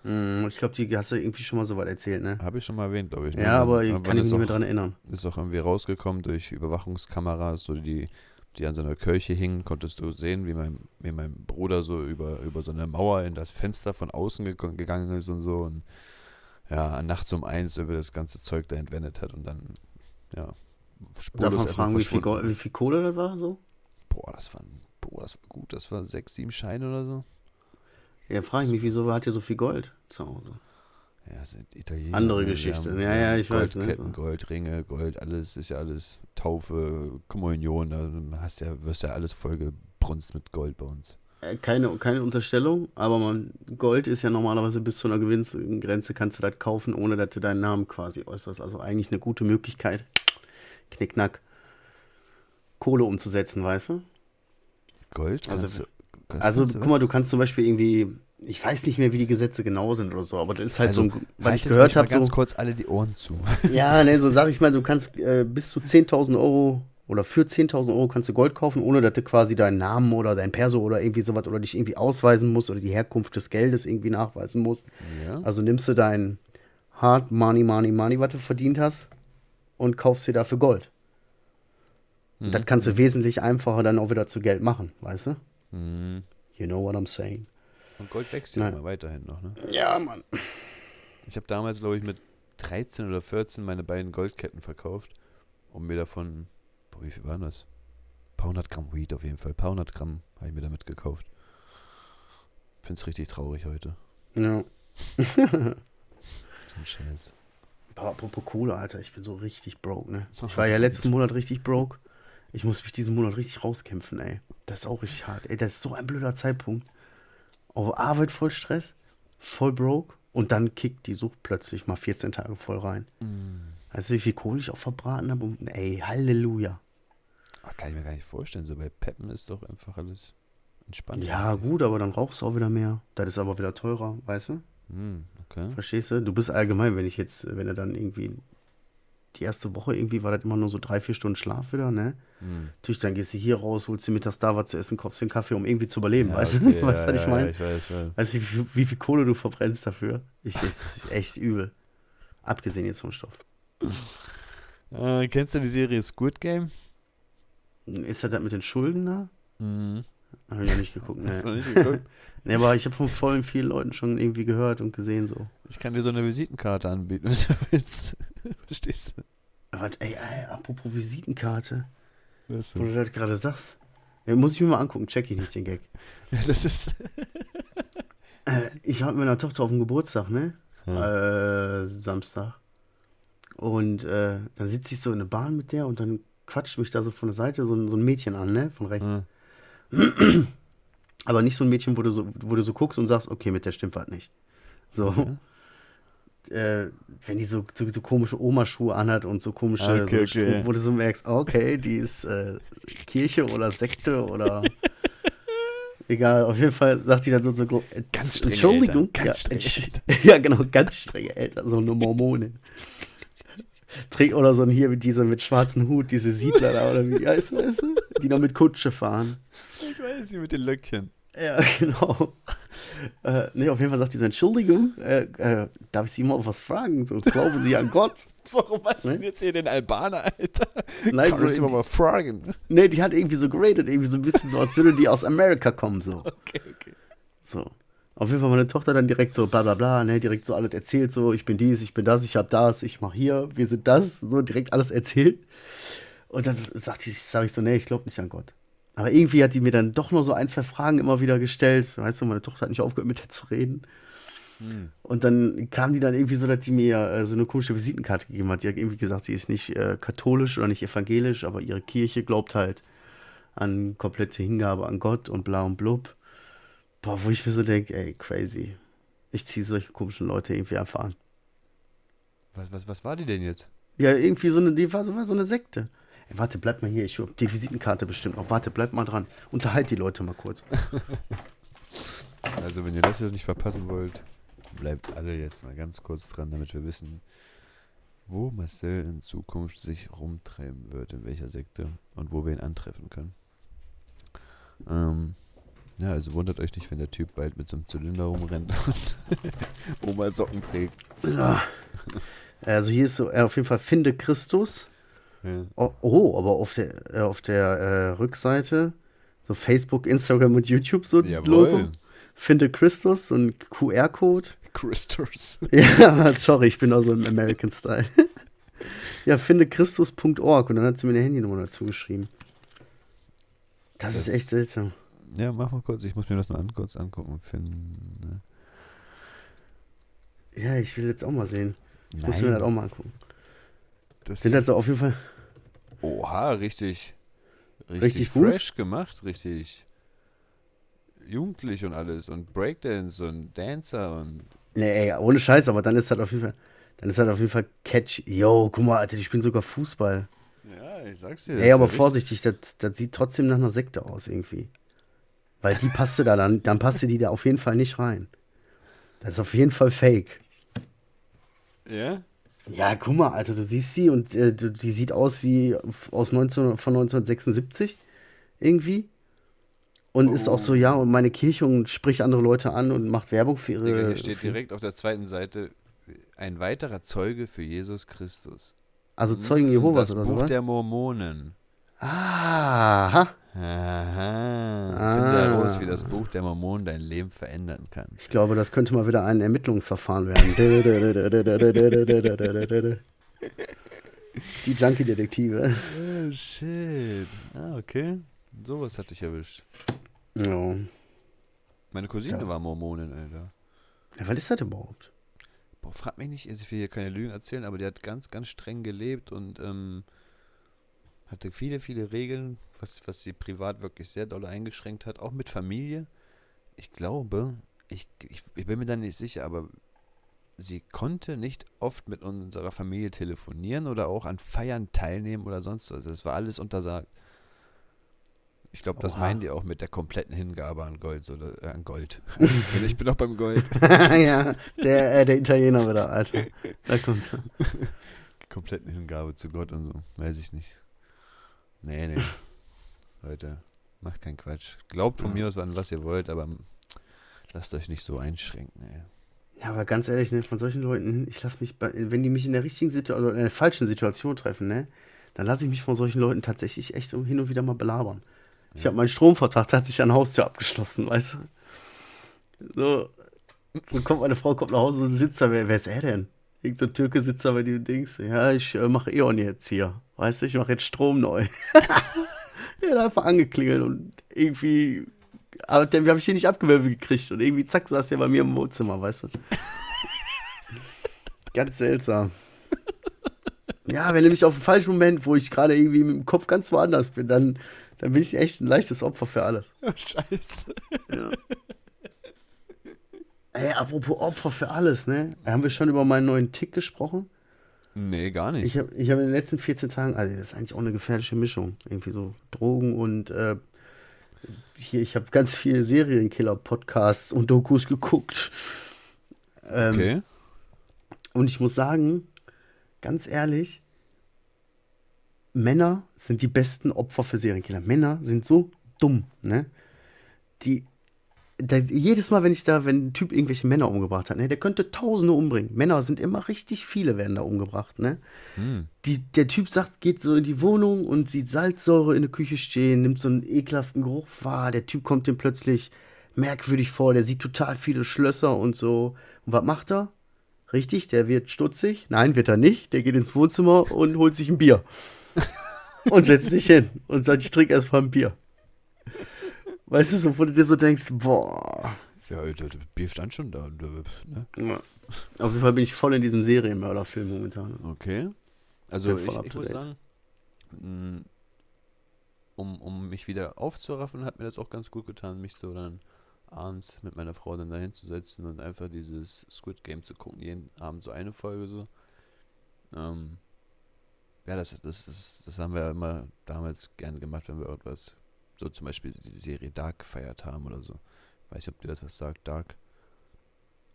Mm, Ich glaube, die hast du irgendwie schon mal so weit erzählt, ne? Habe ich schon mal erwähnt, glaube ich. ne? Ja, aber ich kann ich mich nicht mehr dran erinnern. Ist auch irgendwie rausgekommen durch Überwachungskameras, so die, die an so einer Kirche hingen, konntest du sehen, wie mein, wie mein Bruder so über, über so eine Mauer in das Fenster von außen ge gegangen ist und so. Und ja, nachts um eins über das ganze Zeug da entwendet hat und dann, ja, Darf spurlos man erstmal fragen, wie viel, wie viel Kohle das war so? Boah, das war, boah, das war gut, das war sechs, sieben Scheine oder so. Ja, frage ich mich, wieso hat ihr so viel Gold zu Hause? Ja, sind Italiener. Andere ne? Geschichte. haben- Ja, ja, haben ich weiß, ne, Goldketten, so. Goldringe, Gold, alles ist ja alles Taufe, Kommunion, da hast ja, wirst ja alles voll gebrunst mit Gold bei uns. Äh, Keine, keine Unterstellung, aber man, Gold ist ja normalerweise bis zu einer gewissen Grenze kannst du das kaufen, ohne dass du deinen Namen quasi äußerst. Also eigentlich eine gute Möglichkeit, knickknack, Kohle umzusetzen, weißt du? Gold Also, kannst du. das Also kannst du guck mal, du kannst zum Beispiel irgendwie, ich weiß nicht mehr, wie die Gesetze genau sind oder so, aber das ist halt also, so, ein, was ich gehört habe, ganz so, kurz alle die Ohren zu. (laughs) ja, ne, so sag ich mal, du kannst äh, bis zu 10.000 Euro oder für 10.000 Euro kannst du Gold kaufen, ohne dass du quasi deinen Namen oder dein Perso oder irgendwie sowas oder dich irgendwie ausweisen musst oder die Herkunft des Geldes irgendwie nachweisen musst. Ja? Also nimmst du dein Hard Money, Money, Money, was du verdient hast und kaufst dir dafür Gold. Und das kannst du wesentlich einfacher dann auch wieder zu Geld machen, weißt du? Mhm. You know what I'm saying? Und Gold wächst ja Nein. immer weiterhin noch, ne? Ja, Mann. Ich habe damals, glaube ich, mit 13 oder 14 meine beiden Goldketten verkauft, um mir davon, boah, wie viel waren das? Ein paar hundert Gramm Weed auf jeden Fall. Ein paar hundert Gramm habe ich mir damit gekauft. Find's richtig traurig heute. Ja. (laughs) ein Scheiß. Boah, apropos Kohle, Alter, ich bin so richtig broke, ne? (laughs) Ich war ja letzten Monat richtig broke. Ich muss mich diesen Monat richtig rauskämpfen, ey. Das ist auch richtig hart. Ey, das ist so ein blöder Zeitpunkt. Auf Arbeit voll Stress, voll broke und dann kickt die Sucht plötzlich mal 14 Tage voll rein. Weißt du, wie viel Kohle ich auch verbraten habe? Und, Ey, Halleluja. Ach, kann ich mir gar nicht vorstellen. So bei Peppen ist doch einfach alles entspannt. Ja, gut, aber dann rauchst du auch wieder mehr. Das ist aber wieder teurer, weißt du? Hm, okay. Verstehst du? Du bist allgemein, wenn ich jetzt, wenn er dann irgendwie die erste Woche irgendwie war das immer nur so drei, vier Stunden Schlaf wieder, ne? Hm. Natürlich, dann gehst du hier raus, holst dir mittags da was zu essen, kaufst dir einen Kaffee, um irgendwie zu überleben, Ja, weißt okay, du? (laughs) ja, weißt du, was ja, ich meine? Ja, ich weiß, weiß. Weißt du, wie, viel- wie viel Kohle du verbrennst dafür? Ich, das ist echt übel. Abgesehen jetzt vom Stoff. Äh, kennst du die Serie Squid Game? Ist das das mit den Schulden da? Mhm. Hab ich noch nicht geguckt, ne? Hast du noch nicht geguckt? (laughs) Ne, aber ich habe von vollen vielen Leuten schon irgendwie gehört und gesehen so. Ich kann dir so eine Visitenkarte anbieten, (laughs) wenn du willst. Verstehst du? Aber, ey, ey, apropos Visitenkarte, Was wo du das gerade sagst. Ja, muss ich mir mal angucken, check ich nicht den Gag. (laughs) Ja, das ist. Äh, ich war mit meiner Tochter auf dem Geburtstag, ne? Äh, Samstag. Und äh, dann sitze ich so in der Bahn mit der und dann quatscht mich da so von der Seite so ein, so ein Mädchen an, ne? Von rechts. Ja. (clears throat) Aber nicht so ein Mädchen, wo du so, wo du so guckst und sagst, okay, mit der stimmt was nicht. So. Äh, wenn die so, so, so komische Omaschuhe anhat und so komische, Ah, okay, so, okay. wo du so merkst, okay, die ist äh, Kirche oder Sekte oder (laughs) egal, auf jeden Fall sagt die dann so, so gro- äh, Ganz strenge Entschuldigung. Eltern, ganz ja, strenge (laughs) ja, genau, ganz strenge Eltern, so eine Mormonin. Trägt oder so ein hier diese mit schwarzem Hut, diese Siedler da oder wie heißt du? Die noch mit Kutsche fahren. (laughs) Ich weiß sie mit den Löckchen. Ja, (laughs) genau. Äh, nee, auf jeden Fall sagt diese Entschuldigung, äh, äh, darf ich Sie mal was fragen? So, glauben Sie an Gott? (laughs) Warum hast du Ne? denn jetzt hier den Albaner, Alter? Nein, Kann so ich aber mal fragen. Nee, die hat irgendwie so geradet, irgendwie so ein bisschen so, als würde die aus Amerika kommen, so. Okay, okay. So. Auf jeden Fall meine Tochter dann direkt so bla bla bla, ne, direkt so alles erzählt, so, ich bin dies, ich bin das, ich hab das, ich mach hier, wir sind das, so direkt alles erzählt. Und dann sagt ich, sag ich so, nee, ich glaube nicht an Gott. Aber irgendwie hat die mir dann doch noch so ein, zwei Fragen immer wieder gestellt. Weißt du, meine Tochter hat nicht aufgehört, mit der zu reden. Und dann kam die dann irgendwie so, dass die mir äh, so eine komische Visitenkarte gegeben hat. Die hat irgendwie gesagt, sie ist nicht äh, katholisch oder nicht evangelisch, aber ihre Kirche glaubt halt an komplette Hingabe an Gott und bla und blub. Boah, wo ich mir so denke, ey, crazy. Ich ziehe solche komischen Leute irgendwie einfach an. Was, was, was war die denn jetzt? Ja, irgendwie so eine, die war, war so eine Sekte. Ey, warte, bleib mal hier, ich hab die Visitenkarte bestimmt noch. Warte, bleib mal dran. Unterhalt die Leute mal kurz. (laughs) Also, wenn ihr das jetzt nicht verpassen wollt, bleibt alle jetzt mal ganz kurz dran, damit wir wissen, wo Marcel in Zukunft sich rumtreiben wird, in welcher Sekte und wo wir ihn antreffen können. Ähm, ja, also wundert euch nicht, wenn der Typ bald mit so einem Zylinder rumrennt und (laughs) Oma Socken trägt. Ja. Also hier ist so, äh, auf jeden Fall Finde Christus. Ja. Oh, oh, aber auf der, äh, auf der äh, Rückseite, so Facebook, Instagram und YouTube, so Jawohl. Logo. Finde Christus, so ein QR-Code. Christus. (laughs) Ja, sorry, ich bin auch so im American Style. (laughs) ja, finde Christus.org und dann hat sie mir eine Handynummer dazu geschrieben. Das, Das- ist echt seltsam. Ja, mach mal kurz, ich muss mir das mal an, kurz angucken. Finden. Ja, ich will jetzt auch mal sehen. Ich muss mir das auch mal angucken. das Sind das so auf jeden Fall. Oha, richtig. Richtig, Richtig gut? fresh gemacht, richtig jugendlich und alles und Breakdance und Dancer und Nee, ey, ohne Scheiß, aber dann ist halt auf jeden Fall. Dann ist halt auf jeden Fall Catch. Yo, guck mal, Alter, die spielen sogar Fußball. ja, ich sag's dir. Ey, aber vorsichtig, das, das sieht trotzdem nach einer Sekte aus irgendwie. Weil die passte da dann, dann passte die da auf jeden Fall nicht rein. Das ist auf jeden Fall fake. Ja? Ja, guck mal, Alter, du siehst sie und äh, die sieht aus wie aus 19, von 1976 irgendwie. Und ist auch so, ja, und meine Kirche und spricht andere Leute an und macht Werbung für ihre. Digga, hier steht direkt auf der zweiten Seite ein weiterer Zeuge für Jesus Christus. Also Zeugen Jehovas das oder Buch sowas. der Mormonen. Aha. Aha. Ah. Finde heraus, wie das Buch der Mormonen dein Leben verändern kann. Ich glaube, das könnte mal wieder ein Ermittlungsverfahren werden. (laughs) Die Junkie-Detektive. Oh, shit. Ah, okay. Sowas hatte ich erwischt. Ja. Meine Cousine Ja. war Mormonin, Alter. ja. Was ist das überhaupt? boah, frag mich nicht, ich will hier keine Lügen erzählen, aber die hat ganz, ganz streng gelebt und ähm, hatte viele, viele Regeln, was, was sie privat wirklich sehr doll eingeschränkt hat, auch mit Familie. Ich glaube, ich, ich, ich bin mir da nicht sicher, aber sie konnte nicht oft mit unserer Familie telefonieren oder auch an Feiern teilnehmen oder sonst was. Das war alles untersagt. Ich glaube, das meinen die auch mit der kompletten Hingabe an Gold oder äh, an Gold. (laughs) ich bin auch beim Gold. (laughs) ja, der, äh, der Italiener wieder, Alter. Da kommt kompletten Hingabe zu Gott und so. Weiß ich nicht. Nee, nee. Leute, macht keinen Quatsch. Glaubt von Ja. mir aus an, was ihr wollt, aber lasst euch nicht so einschränken, ey. Ja, aber ganz ehrlich, ne, von solchen Leuten, ich lasse mich, bei, wenn die mich in der richtigen Situation, also in der falschen Situation treffen, ne, dann lasse ich mich von solchen Leuten tatsächlich echt hin und wieder mal belabern. Ich Ja. habe meinen Stromvertrag tatsächlich an der Haustür abgeschlossen, weißt du? So, und kommt meine Frau kommt nach Hause und sitzt da, wer, wer ist er denn? Irgend so ein Türke sitzt da bei dem Dings. Ja, ich äh, mache E.ON jetzt hier. Weißt du, ich mache jetzt Strom neu. (laughs) er hat einfach angeklingelt und irgendwie, aber den habe ich den nicht abgewirbelt gekriegt und irgendwie zack saß der bei mir im Wohnzimmer, weißt du? (laughs) ganz seltsam. Ja, wenn nämlich auf dem falschen Moment, wo ich gerade irgendwie mit dem Kopf ganz woanders bin, dann, dann bin ich echt ein leichtes Opfer für alles. (laughs) Scheiße. Ja. Ey, apropos Opfer für alles, ne? Haben wir schon über meinen neuen Tick gesprochen? Nee, gar nicht. Ich habe ich hab in den letzten 14 Tagen, also das ist eigentlich auch eine gefährliche Mischung. Irgendwie so Drogen und äh, hier, ich habe ganz viele Serienkiller-Podcasts und Dokus geguckt. Ähm, okay. Und ich muss sagen, ganz ehrlich, Männer sind die besten Opfer für Serienkiller. Männer sind so dumm, ne? Die, da, jedes Mal, wenn ich da, wenn ein Typ irgendwelche Männer umgebracht hat, ne, der könnte Tausende umbringen. Männer sind immer richtig viele, werden da umgebracht, ne? Hm. Die, der Typ sagt, geht so in die Wohnung und sieht Salzsäure in der Küche stehen, nimmt so einen ekelhaften Geruch wahr. Der Typ kommt dem plötzlich merkwürdig vor, der sieht total viele Schlösser und so. Und was macht er? Richtig, der wird stutzig. Nein, wird er nicht. Der geht ins Wohnzimmer und holt sich ein Bier. (laughs) und setzt sich hin und sagt, ich trinke erst mal ein Bier. Weißt du, so, wo du dir so denkst, boah. Ja, das Bier stand schon da. Ne? Ja. Auf jeden Fall bin ich voll in diesem Serienmörderfilm momentan. Okay. Also ich, ich muss sagen, mh, um, um mich wieder aufzuraffen, hat mir das auch ganz gut getan, mich so dann abends mit meiner Frau dann dahin zu setzen und einfach dieses Squid Game zu gucken, jeden Abend so eine Folge so. Ähm, ja, das, das, das, das haben wir immer damals gerne gemacht, wenn wir irgendwas, so zum Beispiel die Serie Dark gefeiert haben oder so. Weiß nicht, ob dir das was sagt, Dark?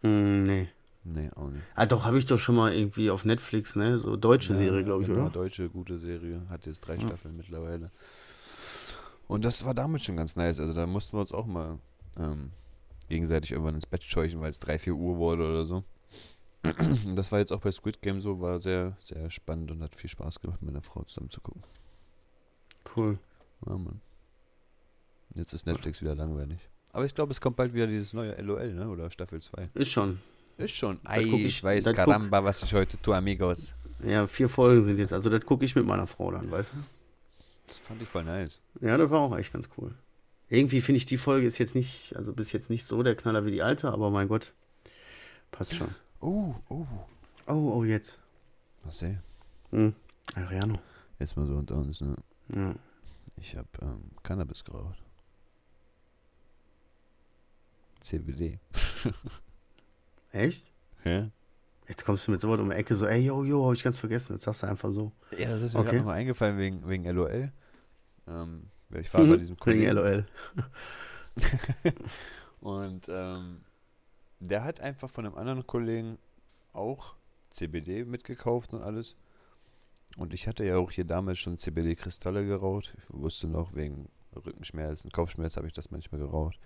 Mm, nee. Nee, auch nicht. Ah, doch, habe ich doch schon mal irgendwie auf Netflix, ne? So deutsche Ja, Serie, glaube ich, genau, oder? deutsche, gute Serie. Hat jetzt drei Ja. Staffeln mittlerweile. Und das war damals schon ganz nice. Also da mussten wir uns auch mal ähm, gegenseitig irgendwann ins Bett scheuchen, weil es 3, 4 Uhr wurde oder so. Und das war jetzt auch bei Squid Game so, war sehr, sehr spannend und hat viel Spaß gemacht, mit meiner Frau zusammen zu gucken. Cool. Ja, Mann. Jetzt ist Netflix wieder langweilig. Aber ich glaube, es kommt bald wieder dieses neue LOL, ne? Oder Staffel 2. Ist schon. Ist schon. Ei, ich- ich weiß, guck- caramba, was ich heute tue, amigos. Ja, vier Folgen sind jetzt. Also, das gucke ich mit meiner Frau dann, weißt Das fand ich voll nice. du? Ja, das war auch echt ganz cool. Irgendwie finde ich, die Folge ist jetzt nicht, also bis jetzt nicht so der Knaller wie die alte, aber mein Gott, passt schon. Oh, oh. Oh, oh, jetzt. Marcel, Hm. Adriano. jetzt mal so unter uns, ne? Ja. Ich habe ähm, Cannabis geraucht. CBD. (laughs) Echt? Ja? Jetzt kommst du mit sowas um die Ecke, so, ey, yo, yo, hab ich ganz vergessen. Jetzt sagst du einfach so. Ja, das ist mir Okay. gerade nochmal eingefallen wegen, wegen LOL. Ähm, ich war bei diesem Mhm. Wegen Kollegen LOL. (laughs) und ähm, der hat einfach von einem anderen Kollegen auch CBD mitgekauft und alles. Und ich hatte ja auch hier damals schon CBD-Kristalle geraucht. Ich wusste noch, wegen Rückenschmerzen, Kopfschmerzen habe ich das manchmal geraucht.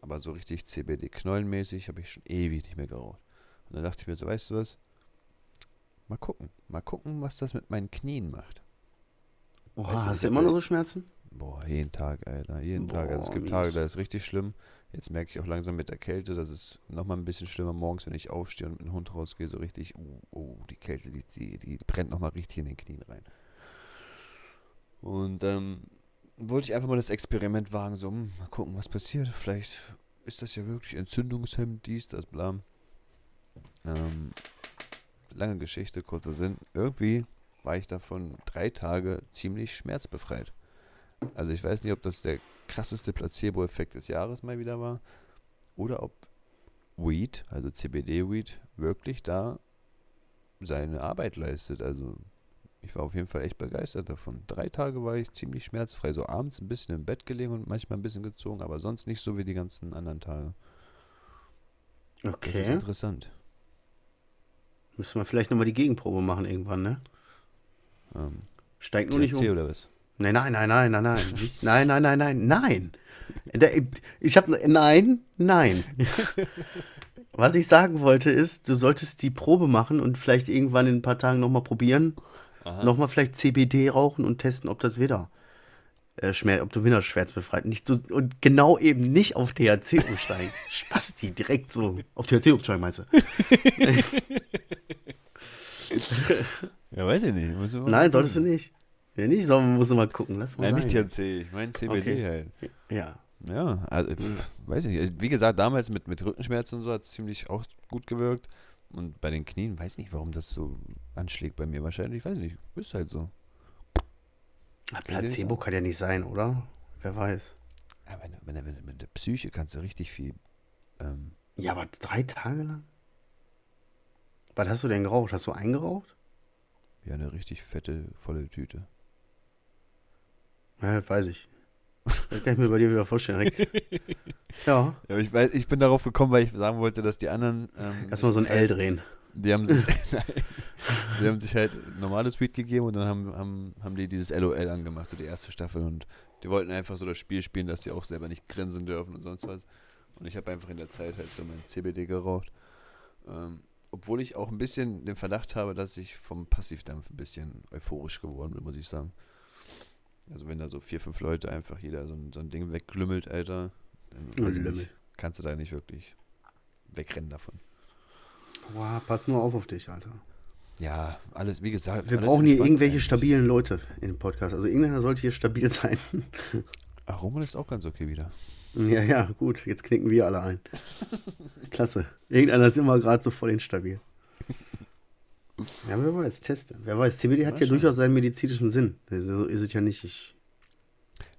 Aber so richtig CBD-knollenmäßig habe ich schon ewig nicht mehr geraucht. Und dann dachte ich mir so, weißt du was? Mal gucken. Mal gucken, was das mit meinen Knien macht. Oha, Weißt du, hast du immer noch so Schmerzen? Boah, jeden Tag, Alter. Jeden Tag. Also es Boah, gibt. Tage, da ist richtig schlimm. Jetzt merke ich auch langsam mit der Kälte, dass es nochmal ein bisschen schlimmer morgens, wenn ich aufstehe und mit dem Hund rausgehe, so richtig, oh, oh die Kälte, die, die, die brennt nochmal richtig in den Knien rein. Und ähm, wollte ich einfach mal das Experiment wagen, so, hm, mal gucken, was passiert. Vielleicht ist das ja wirklich entzündungshemmend, dies, das, bla. Ähm, lange Geschichte, kurzer Sinn. Irgendwie war ich davon drei Tage ziemlich schmerzbefreit. Also ich weiß nicht, ob das der krasseste Placebo-Effekt des Jahres mal wieder war oder ob Weed, also CBD-Weed, wirklich da seine Arbeit leistet. Also ich war auf jeden Fall echt begeistert davon. Drei Tage war ich ziemlich schmerzfrei. So abends ein bisschen im Bett gelegen und manchmal ein bisschen gezogen, aber sonst nicht so wie die ganzen anderen Tage. Okay. Das ist interessant. Müssen wir vielleicht nochmal die Gegenprobe machen irgendwann, ne? Ähm, Steigt nur nicht THC um. oder was? Nein, nein, nein, nein, nein, nein. Nicht, nein, nein, nein, nein, nein. Ich habe nein, nein. Was ich sagen wollte ist, du solltest die Probe machen und vielleicht irgendwann in ein paar Tagen nochmal probieren. Nochmal vielleicht CBD rauchen und testen, ob das wieder äh, Schmerz, ob du wieder schmerzbefreit nicht so und genau eben nicht auf THC umsteigen. (laughs) Spasti, direkt so. Auf THC umsteigen, meinst du? (laughs) Ja, weiß ich nicht. Nein, gucken. solltest du nicht. Ja, nicht, sondern musst du mal gucken. Lass mal Nein, nicht sein. THC. Ich meine CBD Okay. halt. Ja. Ja, also, pff, weiß ich nicht. Also, Wie gesagt, damals mit, mit Rückenschmerzen und so hat es ziemlich auch gut gewirkt. Und bei den Knien, weiß nicht, warum das so anschlägt bei mir. Wahrscheinlich, weiß nicht. Ist halt so. Ah, Placebo kann ja nicht sein, oder? Wer weiß. Ja, wenn, wenn, wenn, mit der Psyche kannst du richtig viel. Ähm, Ja, aber drei Tage lang? Was hast du denn geraucht? Hast du eingeraucht? ja, eine richtig fette, volle Tüte. Ja, das weiß ich. Das kann ich mir bei dir wieder vorstellen. (laughs) Ja. Ja, ich, weiß, ich bin darauf gekommen, weil ich sagen wollte, dass die anderen. Ähm, Erstmal so ein L drehen. Die haben sich, Nein. (laughs) (laughs) die haben sich halt normales Weed gegeben und dann haben, haben, haben die dieses LOL angemacht, so die erste Staffel. Und die wollten einfach so das Spiel spielen, dass sie auch selber nicht grinsen dürfen und sonst was. Und ich habe einfach in der Zeit halt so mein CBD geraucht. Ähm, obwohl ich auch ein bisschen den Verdacht habe, dass ich vom Passivdampf ein bisschen euphorisch geworden bin, muss ich sagen. Also wenn da so vier, fünf Leute einfach jeder so ein, so ein Ding wegglümmelt, Alter, dann weiß nicht, kannst du da nicht wirklich wegrennen davon. Wow, pass nur auf auf dich, Alter. Ja, alles, wie gesagt. Wir brauchen hier irgendwelche eigentlich. stabilen Leute in dem Podcast. Also irgendeiner sollte hier stabil (laughs) sein. Ach, Roman ist auch ganz okay wieder. ja, ja, gut. Jetzt knicken wir alle ein. Klasse. Irgendeiner ist immer gerade so voll instabil. Ja, wer weiß, teste. Wer weiß, CBD hat ja durchaus seinen medizinischen Sinn. So ist es ja nicht. Ich,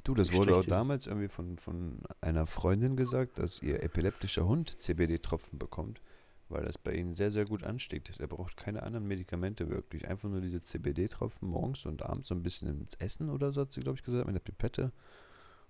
Du, das wurde auch damals irgendwie von, von einer Freundin gesagt, dass ihr epileptischer Hund CBD-Tropfen bekommt, weil das bei ihnen sehr, sehr gut ansteigt. Der braucht keine anderen Medikamente wirklich. Einfach nur diese CBD-Tropfen morgens und abends so ein bisschen ins Essen oder so, hat sie, glaube ich, gesagt, mit der Pipette.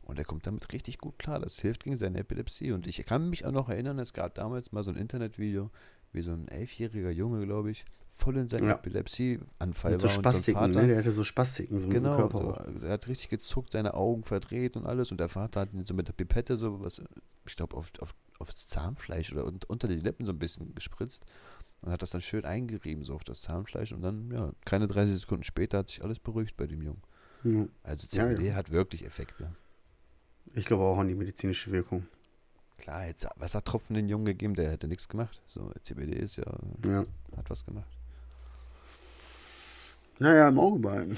Und er kommt damit richtig gut klar. Das hilft gegen seine Epilepsie. Und ich kann mich auch noch erinnern, es gab damals mal so ein Internetvideo, wie so ein elfjähriger Junge, glaube ich, voll in seinem Ja. Epilepsieanfall mit so war und so ein Spastiken, Vater. ne? Der hatte so Spastiken so Genau, im Körper. so, er hat richtig gezuckt, seine Augen verdreht und alles. Und der Vater hat ihn so mit der Pipette so was, ich glaube, auf, auf, aufs Zahnfleisch oder un- unter die Lippen so ein bisschen gespritzt. Und hat das dann schön eingerieben, so auf das Zahnfleisch. Und dann, ja, keine 30 Sekunden später hat sich alles beruhigt bei dem Jungen. Ja. Also Ja, CBD ja. hat wirklich Effekte. Ich glaube auch an die medizinische Wirkung. Klar, jetzt Wassertropfen den Jungen gegeben, der hätte nichts gemacht. So, CBD ist ja, Ja. hat was gemacht. Naja, im Auge behalten.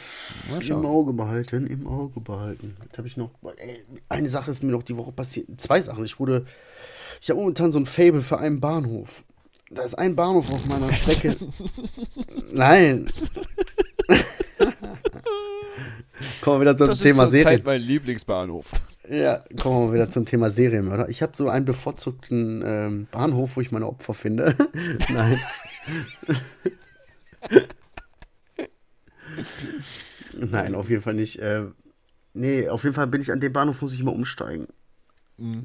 Im. Auge behalten, im Auge behalten. Jetzt habe ich noch. Ey, eine Sache ist mir noch die Woche passiert. Zwei Sachen. Ich wurde. Ich habe momentan so ein Fable für einen Bahnhof. Da ist ein Bahnhof auf meiner (laughs) Strecke. Nein. Kommen wir wieder zum Das Thema ist Serien. mein Lieblingsbahnhof. Ja, kommen wir wieder zum Thema Serienmörder. Ich habe so einen bevorzugten ähm, Bahnhof, wo ich meine Opfer finde. (laughs) Nein. (laughs) Nein, auf jeden Fall nicht. Äh, nee, auf jeden Fall bin ich an dem Bahnhof, muss ich immer umsteigen.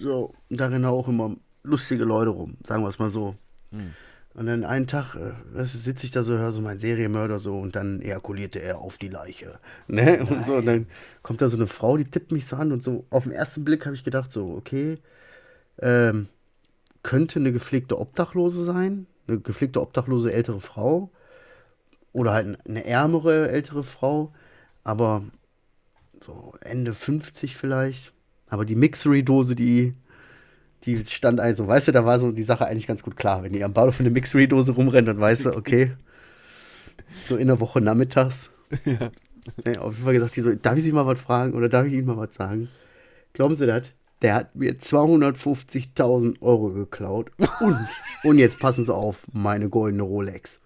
So, und da rennen auch immer lustige Leute rum, sagen wir es mal so. Und dann einen Tag äh, sitze ich da so, höre so mein Serienmörder so und dann ejakulierte er auf die Leiche. Ne? (laughs) Und, so, und dann kommt da so eine Frau, die tippt mich so an und so auf den ersten Blick habe ich gedacht, so, okay, ähm, könnte eine gepflegte Obdachlose sein, eine gepflegte obdachlose ältere Frau oder halt eine ärmere ältere Frau, aber so Ende 50 vielleicht. Aber die Mixery-Dose, die, die stand also, weißt du, da war so die Sache eigentlich ganz gut klar. Wenn die am Bahnhof in eine Mixery-Dose rumrennt, dann weißt du, (laughs) okay, so in der Woche nachmittags. (laughs) Nee, auf jeden Fall gesagt, die so, darf ich Sie mal was fragen oder darf ich Ihnen mal was sagen? Glauben Sie das? Der hat mir 250.000 Euro geklaut. Und, (laughs) und jetzt passen Sie auf, meine goldene Rolex.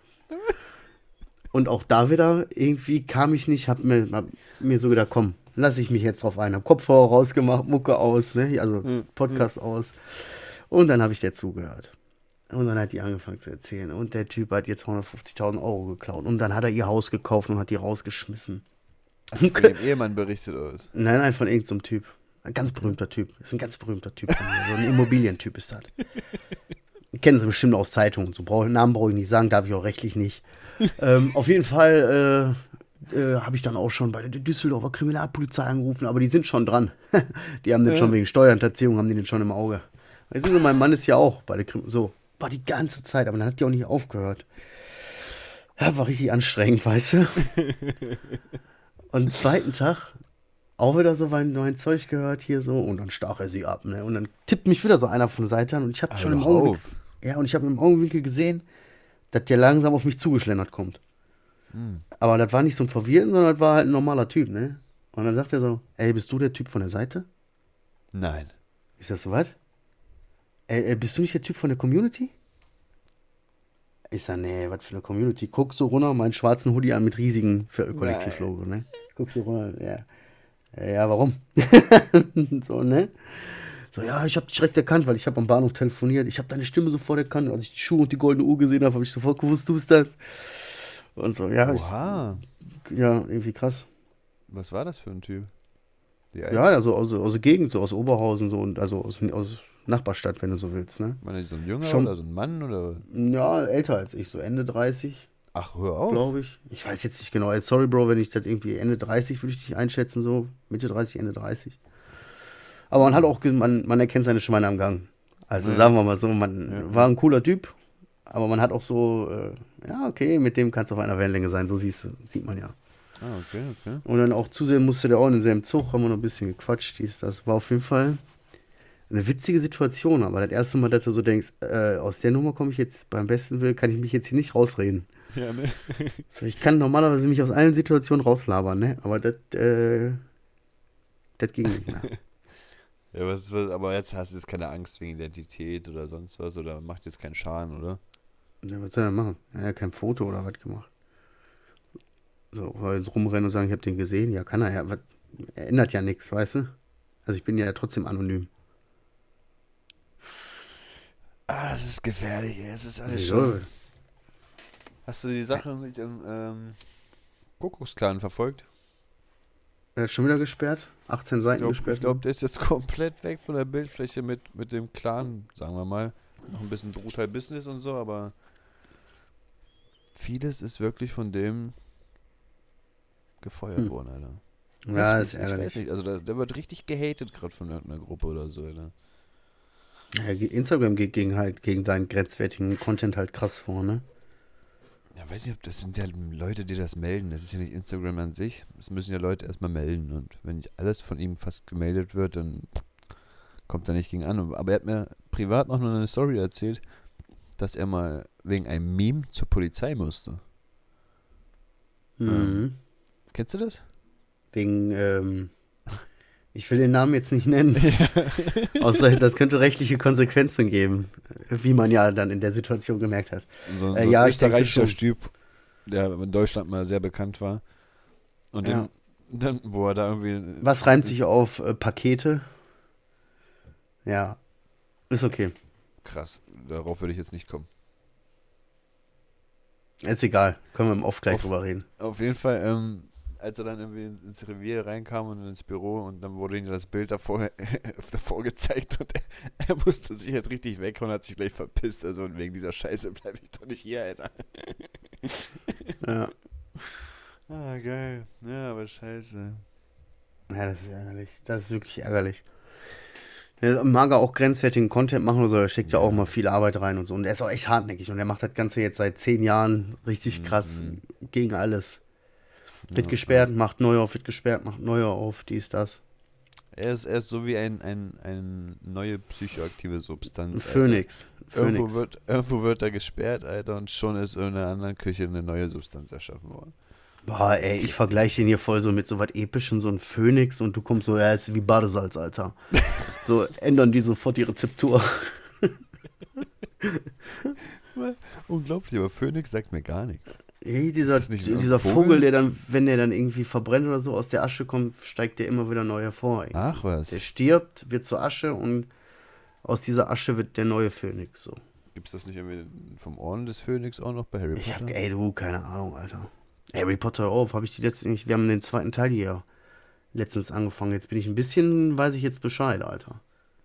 Und auch da wieder, irgendwie kam ich nicht, hab mir, hab mir so gedacht, komm, lass ich mich jetzt drauf ein. Hab Kopfhörer rausgemacht, Mucke aus, ne? also Podcast aus. Und dann habe ich der zugehört. Und dann hat die angefangen zu erzählen. Und der Typ hat jetzt 150.000 Euro geklaut. Und dann hat er ihr Haus gekauft und hat die rausgeschmissen. Hast du von dem Ehemann berichtet oder was? Nein, nein, von irgendeinem Typ. Ein ganz berühmter Typ. Das ist ein ganz berühmter Typ von mir. So ein Immobilientyp ist das. (laughs) Kennen Sie bestimmt aus Zeitungen. So brauch, Namen brauche ich nicht sagen, darf ich auch rechtlich nicht. ähm, auf jeden Fall äh, habe ich dann auch schon bei der Düsseldorfer Kriminalpolizei angerufen, aber die sind schon dran. (laughs) die haben den Ja. schon wegen Steuerhinterziehung, haben die den schon im Auge. Weißt du, mein Mann ist ja auch bei der Krim so, war die ganze Zeit, aber dann hat die auch nicht aufgehört. Ja, war richtig anstrengend, weißt du? Und (laughs) am zweiten Tag auch wieder so mein, mein Zeug gehört hier so und dann stach er sie ab, ne? Und dann tippt mich wieder so einer von der Seite an und ich habe Hör schon im Augenwinkel, ja, und ich habe im Augenwinkel gesehen, dass der langsam auf mich zugeschlendert kommt. Aber das war nicht so ein Verwirrten, sondern das war halt ein normaler Typ, ne? Und dann sagt er so, ey, bist du der Typ von der Seite? Nein. Ich sag so, was? Ey, bist du nicht der Typ von der Community? Ich sag, nee, was für eine Community? Guck so runter, meinen schwarzen Hoodie an mit riesigen Kollektivlogo, ne? Guck so runter, ja. Ja, ja warum? (laughs) so, ne? So, ja, ich hab dich direkt erkannt, weil ich habe am Bahnhof telefoniert. Ich habe deine Stimme sofort erkannt. Als ich die Schuhe und die goldene Uhr gesehen habe, habe ich sofort gewusst, du bist das. Und so, ja, ich, Oha. ja, irgendwie krass. Was war das für ein Typ? Ja, also aus, aus der Gegend, so aus Oberhausen, so und also aus, aus Nachbarstadt, wenn du so willst, ne? War so ein Jünger Schon- oder so ein Mann oder? Ja, älter als ich, so Ende 30, Ach, hör auf. glaube ich. Ich weiß jetzt nicht genau. Sorry, Bro, wenn ich das irgendwie Ende 30 würde ich dich einschätzen, so Mitte 30, Ende 30. Aber man hat auch, man, man erkennt seine Schweine am Gang. Also Ja. sagen wir mal so, man Ja. war ein cooler Typ, aber man hat auch so, äh, ja, okay, mit dem kannst du auf einer Wellenlänge sein, so siehst, du- sieht man ja. Ah, okay, okay. Und dann auch zusehen musste der auch in denselben Zug, haben wir noch ein bisschen gequatscht, dies, das. War auf jeden Fall eine witzige Situation, aber das erste Mal, dass du so denkst, äh, aus der Nummer komme ich jetzt beim besten Will, kann ich mich jetzt hier nicht rausreden. Ja, ne? (laughs) So, ich kann normalerweise mich aus allen Situationen rauslabern, ne? Aber das, äh, das ging nicht mehr. (laughs) Ja, was, was, aber jetzt hast du jetzt keine Angst wegen Identität oder sonst was oder macht jetzt keinen Schaden, oder? Ja, was soll er machen? Er hat ja kein Foto oder was gemacht. So, weil jetzt rumrennen und sagen, ich habe den gesehen, ja, kann er ja. Was, er ändert ja nichts, weißt du? Also ich bin ja trotzdem anonym. Ah, es ist gefährlich. Es ist alles Ja, schon. Hast du die Sache mit dem ähm, Kuckucksklan verfolgt? Er hat schon wieder gesperrt. 18 Ich Seiten glaube, gesperrt. glaub, der ist jetzt (laughs) komplett weg von der Bildfläche mit, mit dem Clan, sagen wir mal. Noch ein bisschen brutal Business und so, aber vieles ist wirklich von dem gefeuert Hm. worden, Alter. ja, Heftig, ist ich weiß ärgerlich. nicht, also da, der wird richtig gehatet gerade von irgendeiner Gruppe oder so, Alter. Ja, Instagram geht gegen halt gegen seinen grenzwertigen Content halt krass vor, ne? Ja, weiß nicht, ob das sind ja Leute, die das melden. Das ist ja nicht Instagram an sich. Es müssen ja Leute erstmal melden. Und wenn nicht alles von ihm fast gemeldet wird, dann kommt er nicht gegen an. Aber er hat mir privat noch eine Story erzählt, dass er mal wegen einem Meme zur Polizei musste. Mhm. Ähm. Kennst du das? Wegen, ähm, ich will den Namen jetzt nicht nennen. (laughs) Außer das könnte rechtliche Konsequenzen geben, wie man ja dann in der Situation gemerkt hat. So, Äh, so ja, ein österreichischer. Typ, der in Deutschland mal sehr bekannt war. Und Ja. dann, wo er da irgendwie. Was reimt sich auf äh, Pakete? Ja, ist okay. Krass, darauf würde ich jetzt nicht kommen. Ist egal. Können wir im Off gleich Off. drüber reden. Auf jeden Fall, ähm, als er dann irgendwie ins Revier reinkam und ins Büro und dann wurde ihm das Bild davor, (laughs) davor gezeigt und er, (laughs) er musste sich halt richtig weg und hat sich gleich verpisst. Also und wegen dieser Scheiße bleibe ich doch nicht hier, Alter. Ja. Ah, geil. Ja, aber scheiße. ja, das ist ärgerlich. Das ist wirklich ärgerlich. Der mag auch grenzwertigen Content machen oder so, er steckt ja. Ja. auch mal viel Arbeit rein und so. Und er ist auch echt hartnäckig und er macht das Ganze jetzt seit zehn Jahren richtig Mhm. krass gegen alles. Wird Ja, gesperrt, macht neu auf, wird gesperrt, macht neu auf, dies, das. Er ist, er ist so wie ein, ein, ein neue psychoaktive Substanz. Ein Alter. Phönix. Irgendwo wird, irgendwo wird er gesperrt, Alter, und schon ist in einer anderen Küche eine neue Substanz erschaffen worden. Boah, ey, ich vergleiche ihn hier voll so mit so was Epischem, so ein Phönix und du kommst so, ja, ist wie Badesalz, Alter. (laughs) so ändern die sofort die Rezeptur. (laughs) Unglaublich, aber Phoenix sagt mir gar nichts. Hey, dieser, dieser Vogel? Vogel? der dann, wenn der dann irgendwie verbrennt oder so aus der Asche kommt, steigt der immer wieder neu hervor. ey. Ach was. Der stirbt, wird zur Asche und aus dieser Asche wird der neue Phönix. So. Gibt es das nicht irgendwie vom Orden des Phönix auch noch bei Harry Ich Potter? hab, ey, du, keine Ahnung, Alter. Harry Potter auf, habe ich die letzten nicht. Wir haben den zweiten Teil hier letztens angefangen. Jetzt bin ich ein bisschen, weiß ich jetzt Bescheid, Alter.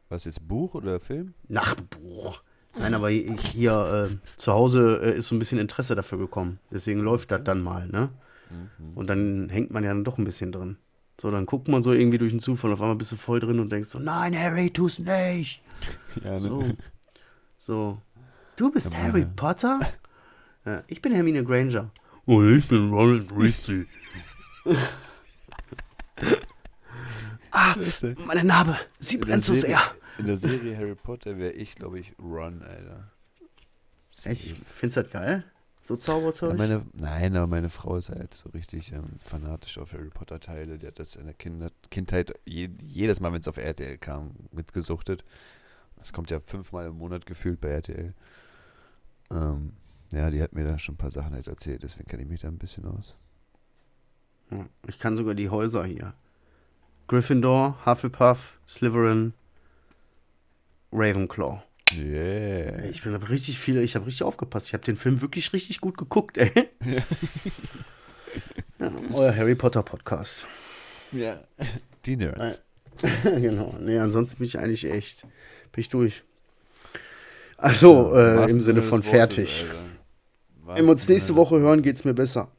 Was jetzt Buch oder Film? Nach, boah. Nein, aber hier, äh, zu Hause äh, ist so ein bisschen Interesse dafür gekommen. Deswegen läuft das dann mal, ne? Mhm. Und dann hängt man ja dann doch ein bisschen drin. So, dann guckt man so irgendwie durch den Zufall, auf einmal bist du voll drin und denkst so, nein, Harry, tu's nicht. (laughs) Ja, ne? So. so. Du bist Ja, Harry Potter? (laughs) Ja, ich bin Hermine Granger. Und ich bin Ronald Weasley. ah, Scheiße. meine Narbe, sie brennt so sehr. In der Serie Harry Potter wäre ich, glaube ich, Ron, Alter. Echt, ich find's halt geil. So Zauberzeug. Meine, nein, aber meine Frau ist halt so richtig ähm, fanatisch auf Harry Potter Teile. Die hat das in der Kinder Kindheit je, jedes Mal, wenn es auf RTL kam, mitgesuchtet. Das kommt ja fünfmal im Monat gefühlt bei RTL. Ähm, ja, die hat mir da schon ein paar Sachen halt erzählt, deswegen kenne ich mich da ein bisschen aus. Ich kann sogar die Häuser hier. Gryffindor, Hufflepuff, Slytherin, Ravenclaw. Yeah. Ich bin richtig viel, ich habe richtig aufgepasst. Ich habe den Film wirklich richtig gut geguckt, ey. (laughs) Ja, euer Harry Potter Podcast. Ja. Die Nerds. (laughs) genau. Nee, ansonsten bin ich eigentlich echt, bin ich durch. Also, äh, im Sinne von Wortes, Wenn wir uns nächste Woche hören, Wortes. geht's mir besser.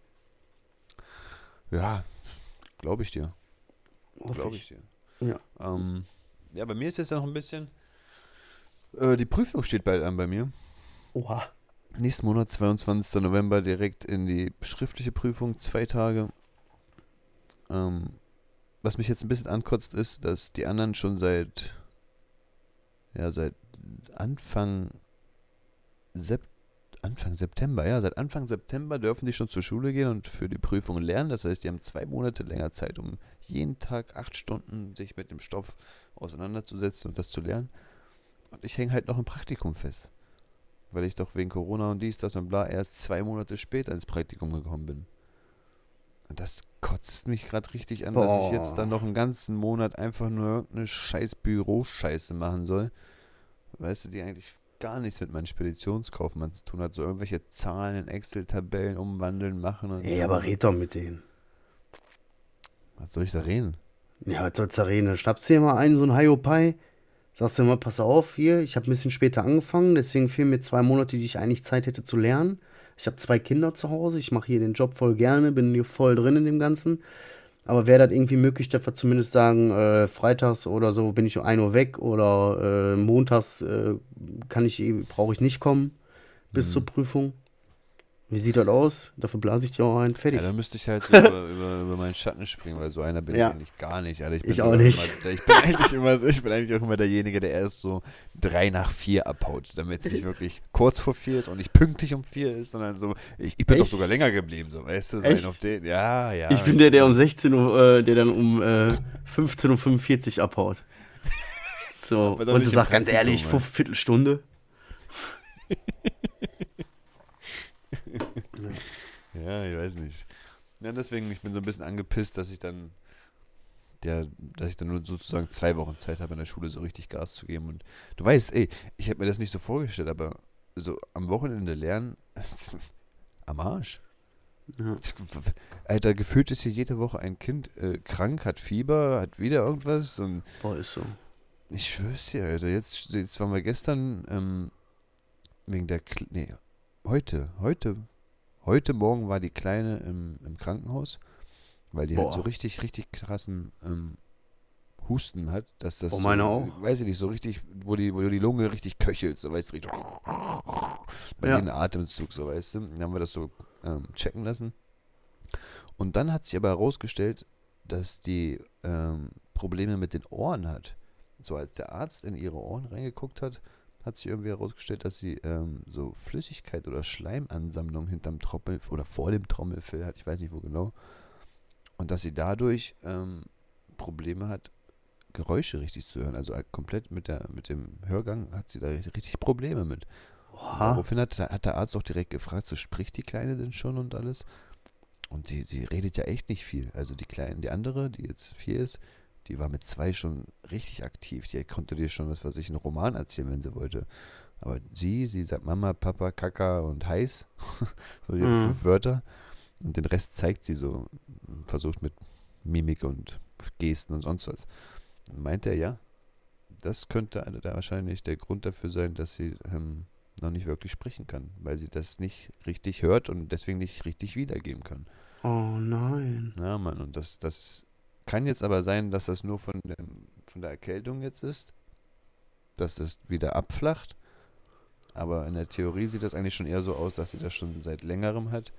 Ja, glaube ich dir. Glaube ich dir. Ja. Ähm, ja, bei mir ist jetzt noch ein bisschen. Äh, die Prüfung steht bald an bei mir. Oha. Nächsten Monat, 22. November, direkt in die schriftliche Prüfung, zwei Tage. Ähm, was mich jetzt ein bisschen ankotzt, ist, dass die anderen schon seit. Ja, seit Anfang. Sep Anfang September, ja, seit Anfang September dürfen die schon zur Schule gehen und für die Prüfung lernen. Das heißt, die haben zwei Monate länger Zeit, um jeden Tag acht Stunden sich mit dem Stoff auseinanderzusetzen und das zu lernen. Und ich hänge halt noch im Praktikum fest. Weil ich doch wegen Corona und dies, das und bla erst zwei Monate später ins Praktikum gekommen bin. Und das kotzt mich gerade richtig an, dass ich jetzt Boah. dann noch einen ganzen Monat einfach nur irgendeine scheiß Büroscheiße machen soll. Weißt du, die eigentlich gar nichts mit meinem Speditionskaufmann zu tun hat. So irgendwelche Zahlen in Excel-Tabellen umwandeln, machen und Ey, so. aber red doch mit denen. Was soll ich da reden? Ja, was soll's da reden? Schnappst du dir mal einen, so einen Hiopai. Sagst du mal, pass auf, hier, ich habe ein bisschen später angefangen, deswegen fehlen mir zwei Monate, die ich eigentlich Zeit hätte zu lernen. Ich habe zwei Kinder zu Hause, ich mache hier den Job voll gerne, bin hier voll drin in dem Ganzen. Aber wäre das irgendwie möglich, dass wir zumindest sagen, äh, freitags oder so bin ich um 1 Uhr weg oder äh, montags äh, kann ich, brauche ich nicht kommen bis Mhm. zur Prüfung. Wie sieht das aus? Dafür blase ich dir auch ein. Fertig. Ja, da müsste ich halt so (laughs) über, über, über meinen Schatten springen, weil so einer bin Ja. ich eigentlich gar nicht. Alter. Ich, bin Ich auch nicht. Immer, ich, bin eigentlich immer, ich bin eigentlich auch immer derjenige, der erst so drei nach vier abhaut, damit es nicht (laughs) wirklich kurz vor vier ist und nicht pünktlich um vier ist, sondern so, ich, ich bin doch Echt? sogar länger geblieben, so, weißt du, so Echt? einen auf den, ja, ja. ich bin der, der um 16 Uhr, äh, der dann um äh, 15.45 Uhr abhaut. (laughs) So, doch und du sagst ganz ehrlich, ey. fünf Viertelstunde. (laughs) Ja, ich weiß nicht. Ja, deswegen, ich bin so ein bisschen angepisst, dass ich dann, der, dass ich dann nur sozusagen zwei Wochen Zeit habe, in der Schule so richtig Gas zu geben. Und du weißt, ey, ich habe mir das nicht so vorgestellt, aber so am Wochenende lernen, (laughs) am Arsch. Ja. (laughs) Alter, gefühlt ist hier jede Woche ein Kind äh, krank, hat Fieber, hat wieder irgendwas und Boah, ist so. ich schwör's dir, Alter, jetzt, jetzt waren wir gestern ähm, wegen der, Kle nee, heute, heute, heute Morgen war die Kleine im, im Krankenhaus, weil die halt Boah. so richtig, richtig krassen ähm, Husten hat, dass das Oh, so, meine so, auch. weiß ich nicht, so richtig, wo die, wo die Lunge richtig köchelt, so weißt du, richtig bei Ja. jedem Atemzug, so weißt du, dann haben wir das so ähm, checken lassen und dann hat sich aber herausgestellt, dass die ähm, Probleme mit den Ohren hat. So als der Arzt in ihre Ohren reingeguckt hat, hat sich irgendwie herausgestellt, dass sie ähm, so Flüssigkeit oder Schleimansammlung hinterm Trommel oder vor dem Trommelfell hat, ich weiß nicht wo genau. Und dass sie dadurch ähm, Probleme hat, Geräusche richtig zu hören. Also äh, komplett mit, der, mit dem Hörgang hat sie da richtig Probleme mit. Daraufhin hat, hat der Arzt auch direkt gefragt, so spricht die Kleine denn schon und alles? Und sie, sie redet ja echt nicht viel. Also die Kleine, die andere, die jetzt vier ist, die war mit zwei schon richtig aktiv. Die konnte dir schon, was weiß ich, einen Roman erzählen, wenn sie wollte. Aber sie, sie sagt Mama, Papa, Kaka und heiß. (laughs) so ihre Mhm. fünf Wörter. Und den Rest zeigt sie so. Versucht mit Mimik und Gesten und sonst was. Und meint er, ja, das könnte da wahrscheinlich der Grund dafür sein, dass sie ähm, noch nicht wirklich sprechen kann, weil sie das nicht richtig hört und deswegen nicht richtig wiedergeben kann. Oh nein. Ja, Mann, und das, das kann jetzt aber sein, dass das nur von, dem, von der Erkältung jetzt ist, dass das wieder abflacht. Aber in der Theorie sieht das eigentlich schon eher so aus, dass sie das schon seit längerem hat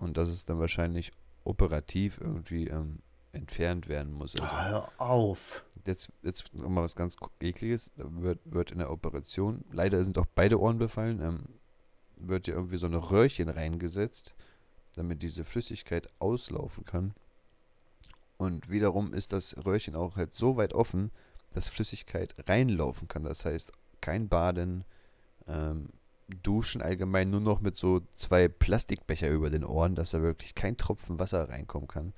und dass es dann wahrscheinlich operativ irgendwie ähm, entfernt werden muss. Also Hör auf. jetzt, jetzt nochmal was ganz ekliges, da wird, wird in der Operation, leider sind auch beide Ohren befallen, ähm, wird ja irgendwie so eine Röhrchen reingesetzt, damit diese Flüssigkeit auslaufen kann. Und wiederum ist das Röhrchen auch halt so weit offen, dass Flüssigkeit reinlaufen kann. Das heißt, kein Baden, ähm, Duschen allgemein nur noch mit so zwei Plastikbecher über den Ohren, dass da wirklich kein Tropfen Wasser reinkommen kann.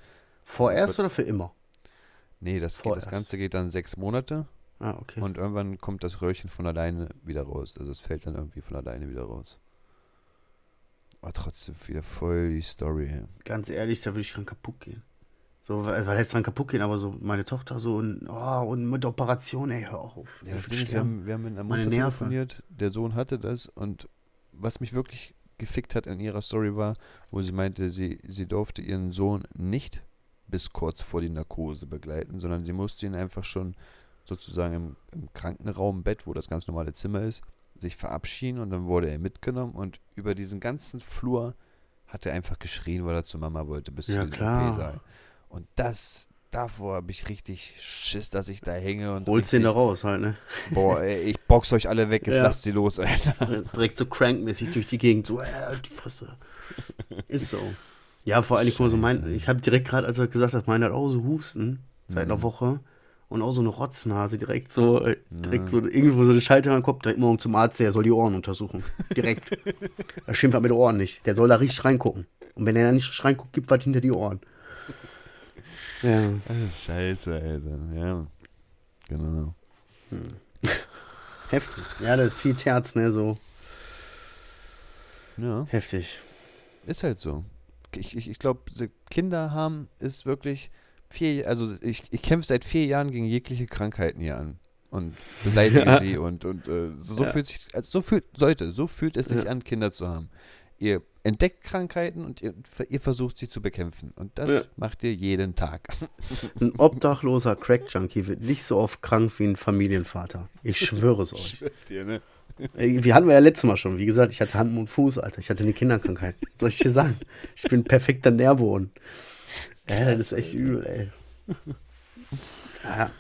Vorerst oder für immer? Nee, das, geht, das. Ganze geht dann sechs Monate. Ah, okay. Und irgendwann kommt das Röhrchen von alleine wieder raus. Also es fällt dann irgendwie von alleine wieder raus. Aber trotzdem wieder voll die Story. Ganz ehrlich, da würde ich dran kaputt gehen. So, weil, heißt dran kaputt gehen, aber so meine Tochter so und, oh, und mit Operation, ey, hör auf. Ja, das Ding ist, wir haben, wir haben mit einer Mutter telefoniert, der Sohn hatte das und was mich wirklich gefickt hat in ihrer Story war, wo sie meinte, sie, sie durfte ihren Sohn nicht bis kurz vor die Narkose begleiten, sondern sie musste ihn einfach schon sozusagen im, im Krankenraum, Bett, wo das ganz normale Zimmer ist, sich verabschieden und dann wurde er mitgenommen und über diesen ganzen Flur hat er einfach geschrien, weil er zu Mama wollte, bis Ja, zu dem. OP-Saal. Und das, davor habe ich richtig Schiss, dass ich da hänge und Holst den da raus halt, ne? Boah, ey, ich box euch alle weg, jetzt Ja. lasst sie los, Alter. (laughs) Direkt so crankmäßig durch die Gegend, so, äh, die Fresse. Ist so. Ja, vor allem, mal, so mein, ich habe direkt gerade, als er gesagt hat, meiner hat auch so Husten seit einer Mhm. Woche und auch so eine Rotznase, direkt so, äh, direkt Ja. so irgendwo so eine Schalter am Kopf, direkt morgen zum Arzt, der soll die Ohren untersuchen. Direkt. (laughs) er schimpft halt mit den Ohren nicht. Der soll da richtig reingucken. Und wenn er da nicht reinguckt, gibt was hinter die Ohren. Ja. Das ist scheiße, Alter. Ja. Genau. (laughs) Heftig. Ja, das ist viel Terz, ne, so. Ja, Heftig. ist halt so. Ich, ich, ich glaube, Kinder haben ist wirklich vier, also ich, ich kämpfe seit vier Jahren gegen jegliche Krankheiten hier an. Und beseitige Ja. sie und, und äh, so Ja. fühlt sich, also so fühlt, sollte, so fühlt es sich Ja. an, Kinder zu haben. Ihr entdeckt Krankheiten und ihr, ihr versucht sie zu bekämpfen. Und das Ja. macht ihr jeden Tag. Ein obdachloser Crack-Junkie wird nicht so oft krank wie ein Familienvater. Ich schwöre es (laughs) euch. schwör's dir, ne? Wir hatten wir ja letztes Mal schon. Wie gesagt, ich hatte Hand und Fuß, Alter. Ich hatte eine Kinderkrankheit. Soll ich dir sagen? Ich bin perfekter Nährboden. Ja, das ist echt übel, ey. Ja.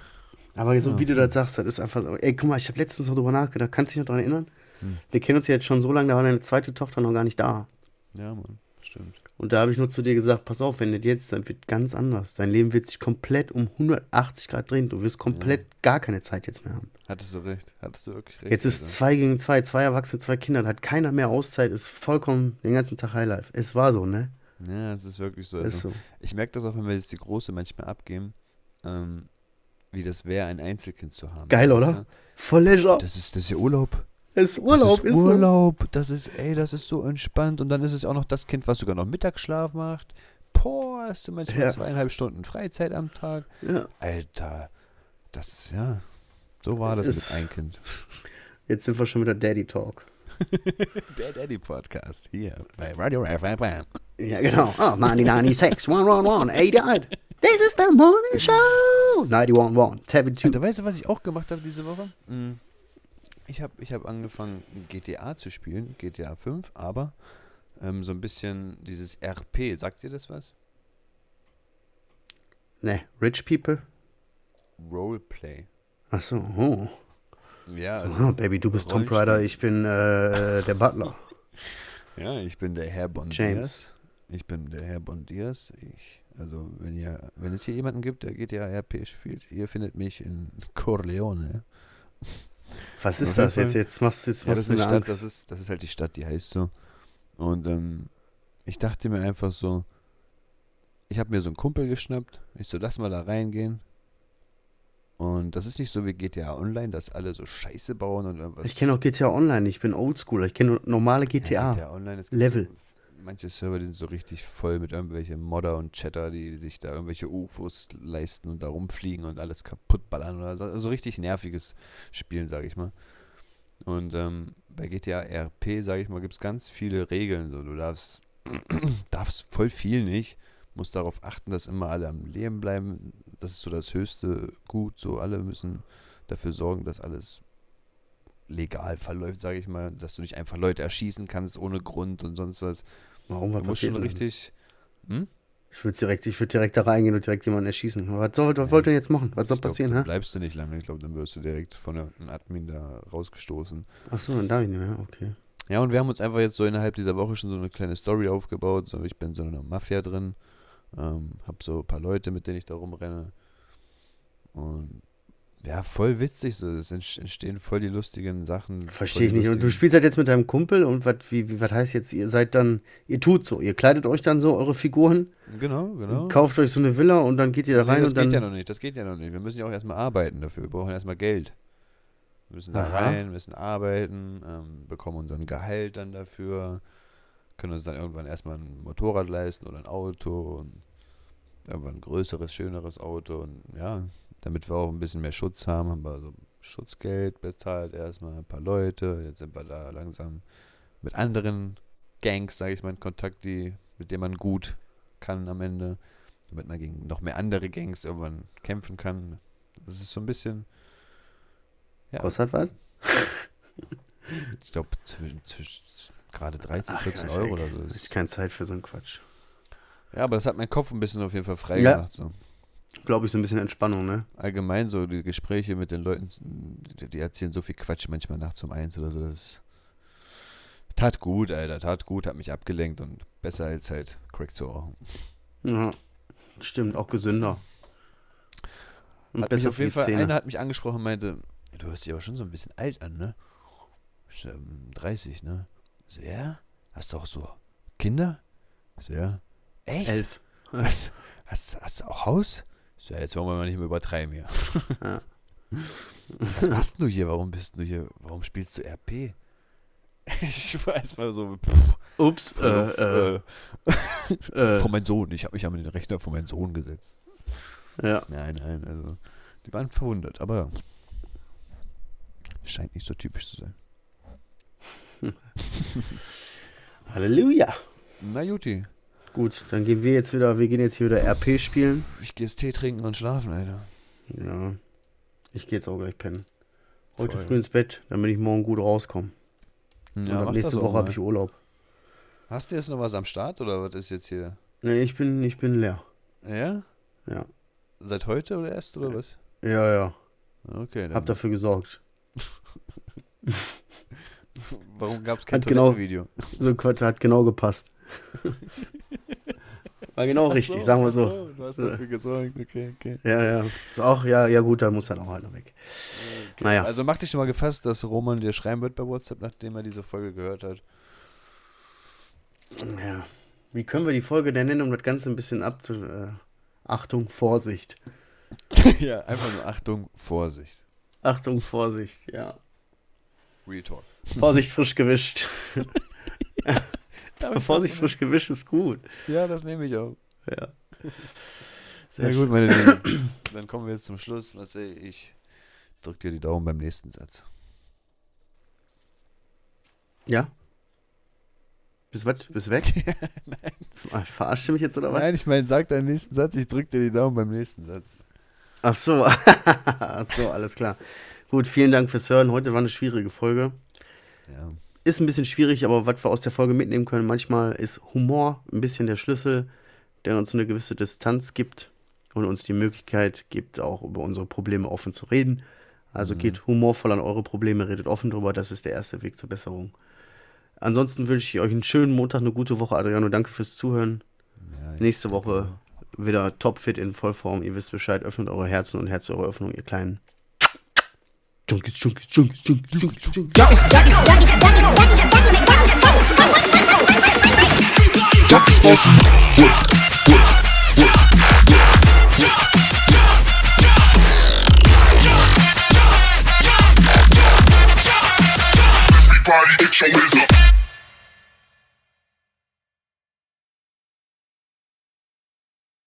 Aber so wie du das sagst, das ist einfach so. Ey, guck mal, ich habe letztens noch drüber nachgedacht. Kannst du dich noch daran erinnern? Hm. Wir kennen uns ja jetzt schon so lange, da war deine zweite Tochter noch gar nicht da. Ja, Mann, stimmt. Und da habe ich nur zu dir gesagt, pass auf, wenn das jetzt, dann wird ganz anders. Dein Leben wird sich komplett um 180 Grad drehen. Du wirst komplett gar keine Zeit jetzt mehr haben. Hattest du recht. Hattest du wirklich recht. Jetzt ist Alter. zwei gegen zwei, zwei Erwachsene, zwei Kinder, da hat keiner mehr Auszeit, ist vollkommen den ganzen Tag Highlife. Es war so, ne? Ja, es ist wirklich so. Also, so. Ich merke das auch, wenn wir jetzt die Große manchmal abgeben, ähm, wie das wäre, ein Einzelkind zu haben. Geil, oder? Voll du? Das ist, das ist ja Urlaub. Es ist Urlaub, das ist Urlaub. Das ist, ey, das ist so entspannt. Und dann ist es auch noch das Kind, was sogar noch Mittagsschlaf macht. Boah, hast du manchmal Ja. zweieinhalb Stunden Freizeit am Tag. So. Ja. Alter, das, ja, so war das Ist- mit ein Kind. Jetzt sind wir schon wieder Daddy Talk. (laughs) Der Daddy Podcast hier bei Radio FFM. Ja, genau. Oh, 9096, 111, 88. This is the morning show. 911, 72. Alter, weißt du, was ich auch gemacht habe diese Woche? Mm. Ich habe ich hab angefangen, GTA zu spielen, GTA 5, aber ähm, so ein bisschen dieses RP. Sagt ihr das was? Ne, Rich People. Roleplay. Achso, oh. Ja, so, also, Baby, du bist Tom Raider, ich bin äh, der Butler. (laughs) Ja, ich bin der Herr Bondias. James. Ich bin der Herr Bondias. Ich, also, wenn ihr, wenn es hier jemanden gibt, der GTA RP spielt, ihr findet mich in Corleone. Was ist das jetzt? Jetzt machst, jetzt ja, das ist eine Stadt, das ist, das ist halt die Stadt, die heißt so. Und ähm, ich dachte mir einfach so, ich habe mir so einen Kumpel geschnappt. Ich so, lass mal da reingehen. Und das ist nicht so wie GTA Online, dass alle so Scheiße bauen und irgendwas. Ich kenne auch GTA Online, ich bin oldschool, ich kenne normale GTA. Ja, GTA Online ist Level. So, manche Server sind so richtig voll mit irgendwelchen Modder und Chatter, die sich da irgendwelche UFOs leisten und da rumfliegen und alles kaputt ballern oder so. Also richtig nerviges Spielen, sage ich mal. Und ähm, bei GTA RP, sage ich mal, gibt es ganz viele Regeln. So, du darfst, (clears throat) darfst voll viel nicht muss darauf achten, dass immer alle am Leben bleiben. Das ist so das höchste Gut. So alle müssen dafür sorgen, dass alles legal verläuft, sage ich mal, dass du nicht einfach Leute erschießen kannst ohne Grund und sonst was. Warum was passiert schon richtig? Hm? Ich würde direkt, ich würd direkt da reingehen und direkt jemanden erschießen. Was, soll, was ja, wollt ihr jetzt machen? Was soll glaub, passieren? Dann bleibst du nicht lange. Ich glaube, dann wirst du direkt von einem Admin da rausgestoßen. Achso, dann darf ich nicht mehr. Okay. Ja, und wir haben uns einfach jetzt so innerhalb dieser Woche schon so eine kleine Story aufgebaut. So, ich bin so in einer Mafia drin. Ähm, hab so ein paar Leute, mit denen ich da rumrenne. Und ja, voll witzig so. Es entstehen voll die lustigen Sachen. Verstehe ich nicht. Und du spielst halt jetzt mit deinem Kumpel und was wie, was heißt jetzt, ihr seid dann, ihr tut so, ihr kleidet euch dann so eure Figuren. Genau, genau. Kauft euch so eine Villa und dann geht ihr da rein nee, das und dann. Das geht ja noch nicht, das geht ja noch nicht. Wir müssen ja auch erstmal arbeiten dafür. Wir brauchen erstmal Geld. Wir müssen da Aha. rein, müssen arbeiten, ähm, bekommen unseren Gehalt dann dafür können uns dann irgendwann erstmal ein Motorrad leisten oder ein Auto und irgendwann ein größeres, schöneres Auto und ja, damit wir auch ein bisschen mehr Schutz haben, haben wir so Schutzgeld bezahlt, erstmal ein paar Leute, jetzt sind wir da langsam mit anderen Gangs, sage ich mal, in Kontakt, die, mit denen man gut kann am Ende, damit man gegen noch mehr andere Gangs irgendwann kämpfen kann. Das ist so ein bisschen. Ja. Was hat was? Ich glaube, zwischen, zwischen gerade 13, 14 Ach, Euro oder so. Das ist keine Zeit für so einen Quatsch. Ja, aber das hat meinen Kopf ein bisschen auf jeden Fall frei ja. gemacht. So. Glaube ich, so ein bisschen Entspannung, ne? Allgemein so die Gespräche mit den Leuten, die erzählen so viel Quatsch manchmal nachts um eins oder so. Das tat gut, Alter, tat gut, hat mich abgelenkt und besser als halt Crack zu rauchen. Ja, stimmt, auch gesünder. Und hat mich auf jeden Fall, Zähne. einer hat mich angesprochen und meinte, du hörst dich aber schon so ein bisschen alt an, ne? 30, ne? So, ja? Hast du auch so Kinder? So, ja. Echt? Elf. Was? Hast, hast du auch Haus? So, jetzt wollen wir mal nicht mehr übertreiben hier. (laughs) Ja. Was machst du hier? Warum bist du hier? Warum spielst du RP? (laughs) Ich weiß mal so. Pff, Ups. Äh, äh, äh, (laughs) von meinem Sohn. Ich habe mich an den Rechner von meinem Sohn gesetzt. Ja. Nein, nein, also. Die waren verwundert, aber scheint nicht so typisch zu sein. Halleluja. Na Juti. Gut, dann gehen wir jetzt wieder, wir gehen jetzt hier wieder RP spielen. Ich gehe jetzt Tee trinken und schlafen, Alter. Ja. Ich gehe jetzt auch gleich pennen. Heute Voll. früh ins Bett, damit ich morgen gut rauskomme. Ja, und nächste Woche habe ich Urlaub. Hast du jetzt noch was am Start oder was ist jetzt hier? Nee, ich bin, ich bin leer. Ja? Ja. Seit heute oder erst oder was? Ja, ja. Okay. Dann. Hab dafür gesorgt. (laughs) Warum gab es kein genau, Video? (laughs) So Quatsch hat genau gepasst. (laughs) War genau ach richtig, so, sagen wir so. so. Du hast dafür gesorgt, okay, okay. Ja, ja. auch, ja, ja gut, dann muss er auch halt noch weg. Okay. Naja. Also mach dich schon mal gefasst, dass Roman dir schreiben wird bei WhatsApp, nachdem er diese Folge gehört hat. Ja. Wie können wir die Folge denn nennen, um das Ganze ein bisschen abzu... Äh, Achtung, Vorsicht. (laughs) ja, einfach nur Achtung, Vorsicht. Achtung, Vorsicht, ja. Real Talk. Vorsicht, frisch gewischt. (laughs) (laughs) Vorsicht, frisch gewischt ist gut. Ja, das nehme ich auch. Ja. (laughs) Sehr ja, gut, meine Lieben. (coughs) Dann kommen wir jetzt zum Schluss. Marcel, ich drücke dir die Daumen beim nächsten Satz. Ja? Bist was? Bist weg? (laughs) Nein. Verarscht du mich jetzt oder was? Nein, ich meine, sag deinen nächsten Satz, ich drücke dir die Daumen beim nächsten Satz. Ach so. Ach so, alles klar. Gut, vielen Dank fürs Hören. Heute war eine schwierige Folge. Ja ist ein bisschen schwierig, aber was wir aus der Folge mitnehmen können, manchmal ist Humor ein bisschen der Schlüssel, der uns eine gewisse Distanz gibt und uns die Möglichkeit gibt, auch über unsere Probleme offen zu reden. Also geht humorvoll an eure Probleme, redet offen drüber, das ist der erste Weg zur Besserung. Ansonsten wünsche ich euch einen schönen Montag, eine gute Woche, Adriano. Danke fürs Zuhören. Ja, Nächste Woche wieder topfit in Vollform. Ihr wisst Bescheid. Öffnet eure Herzen und Herz eure Öffnung, ihr kleinen Junkies, Junkies, Junkies, Junkies, Junkies, Junkies. Everybody get your hands up.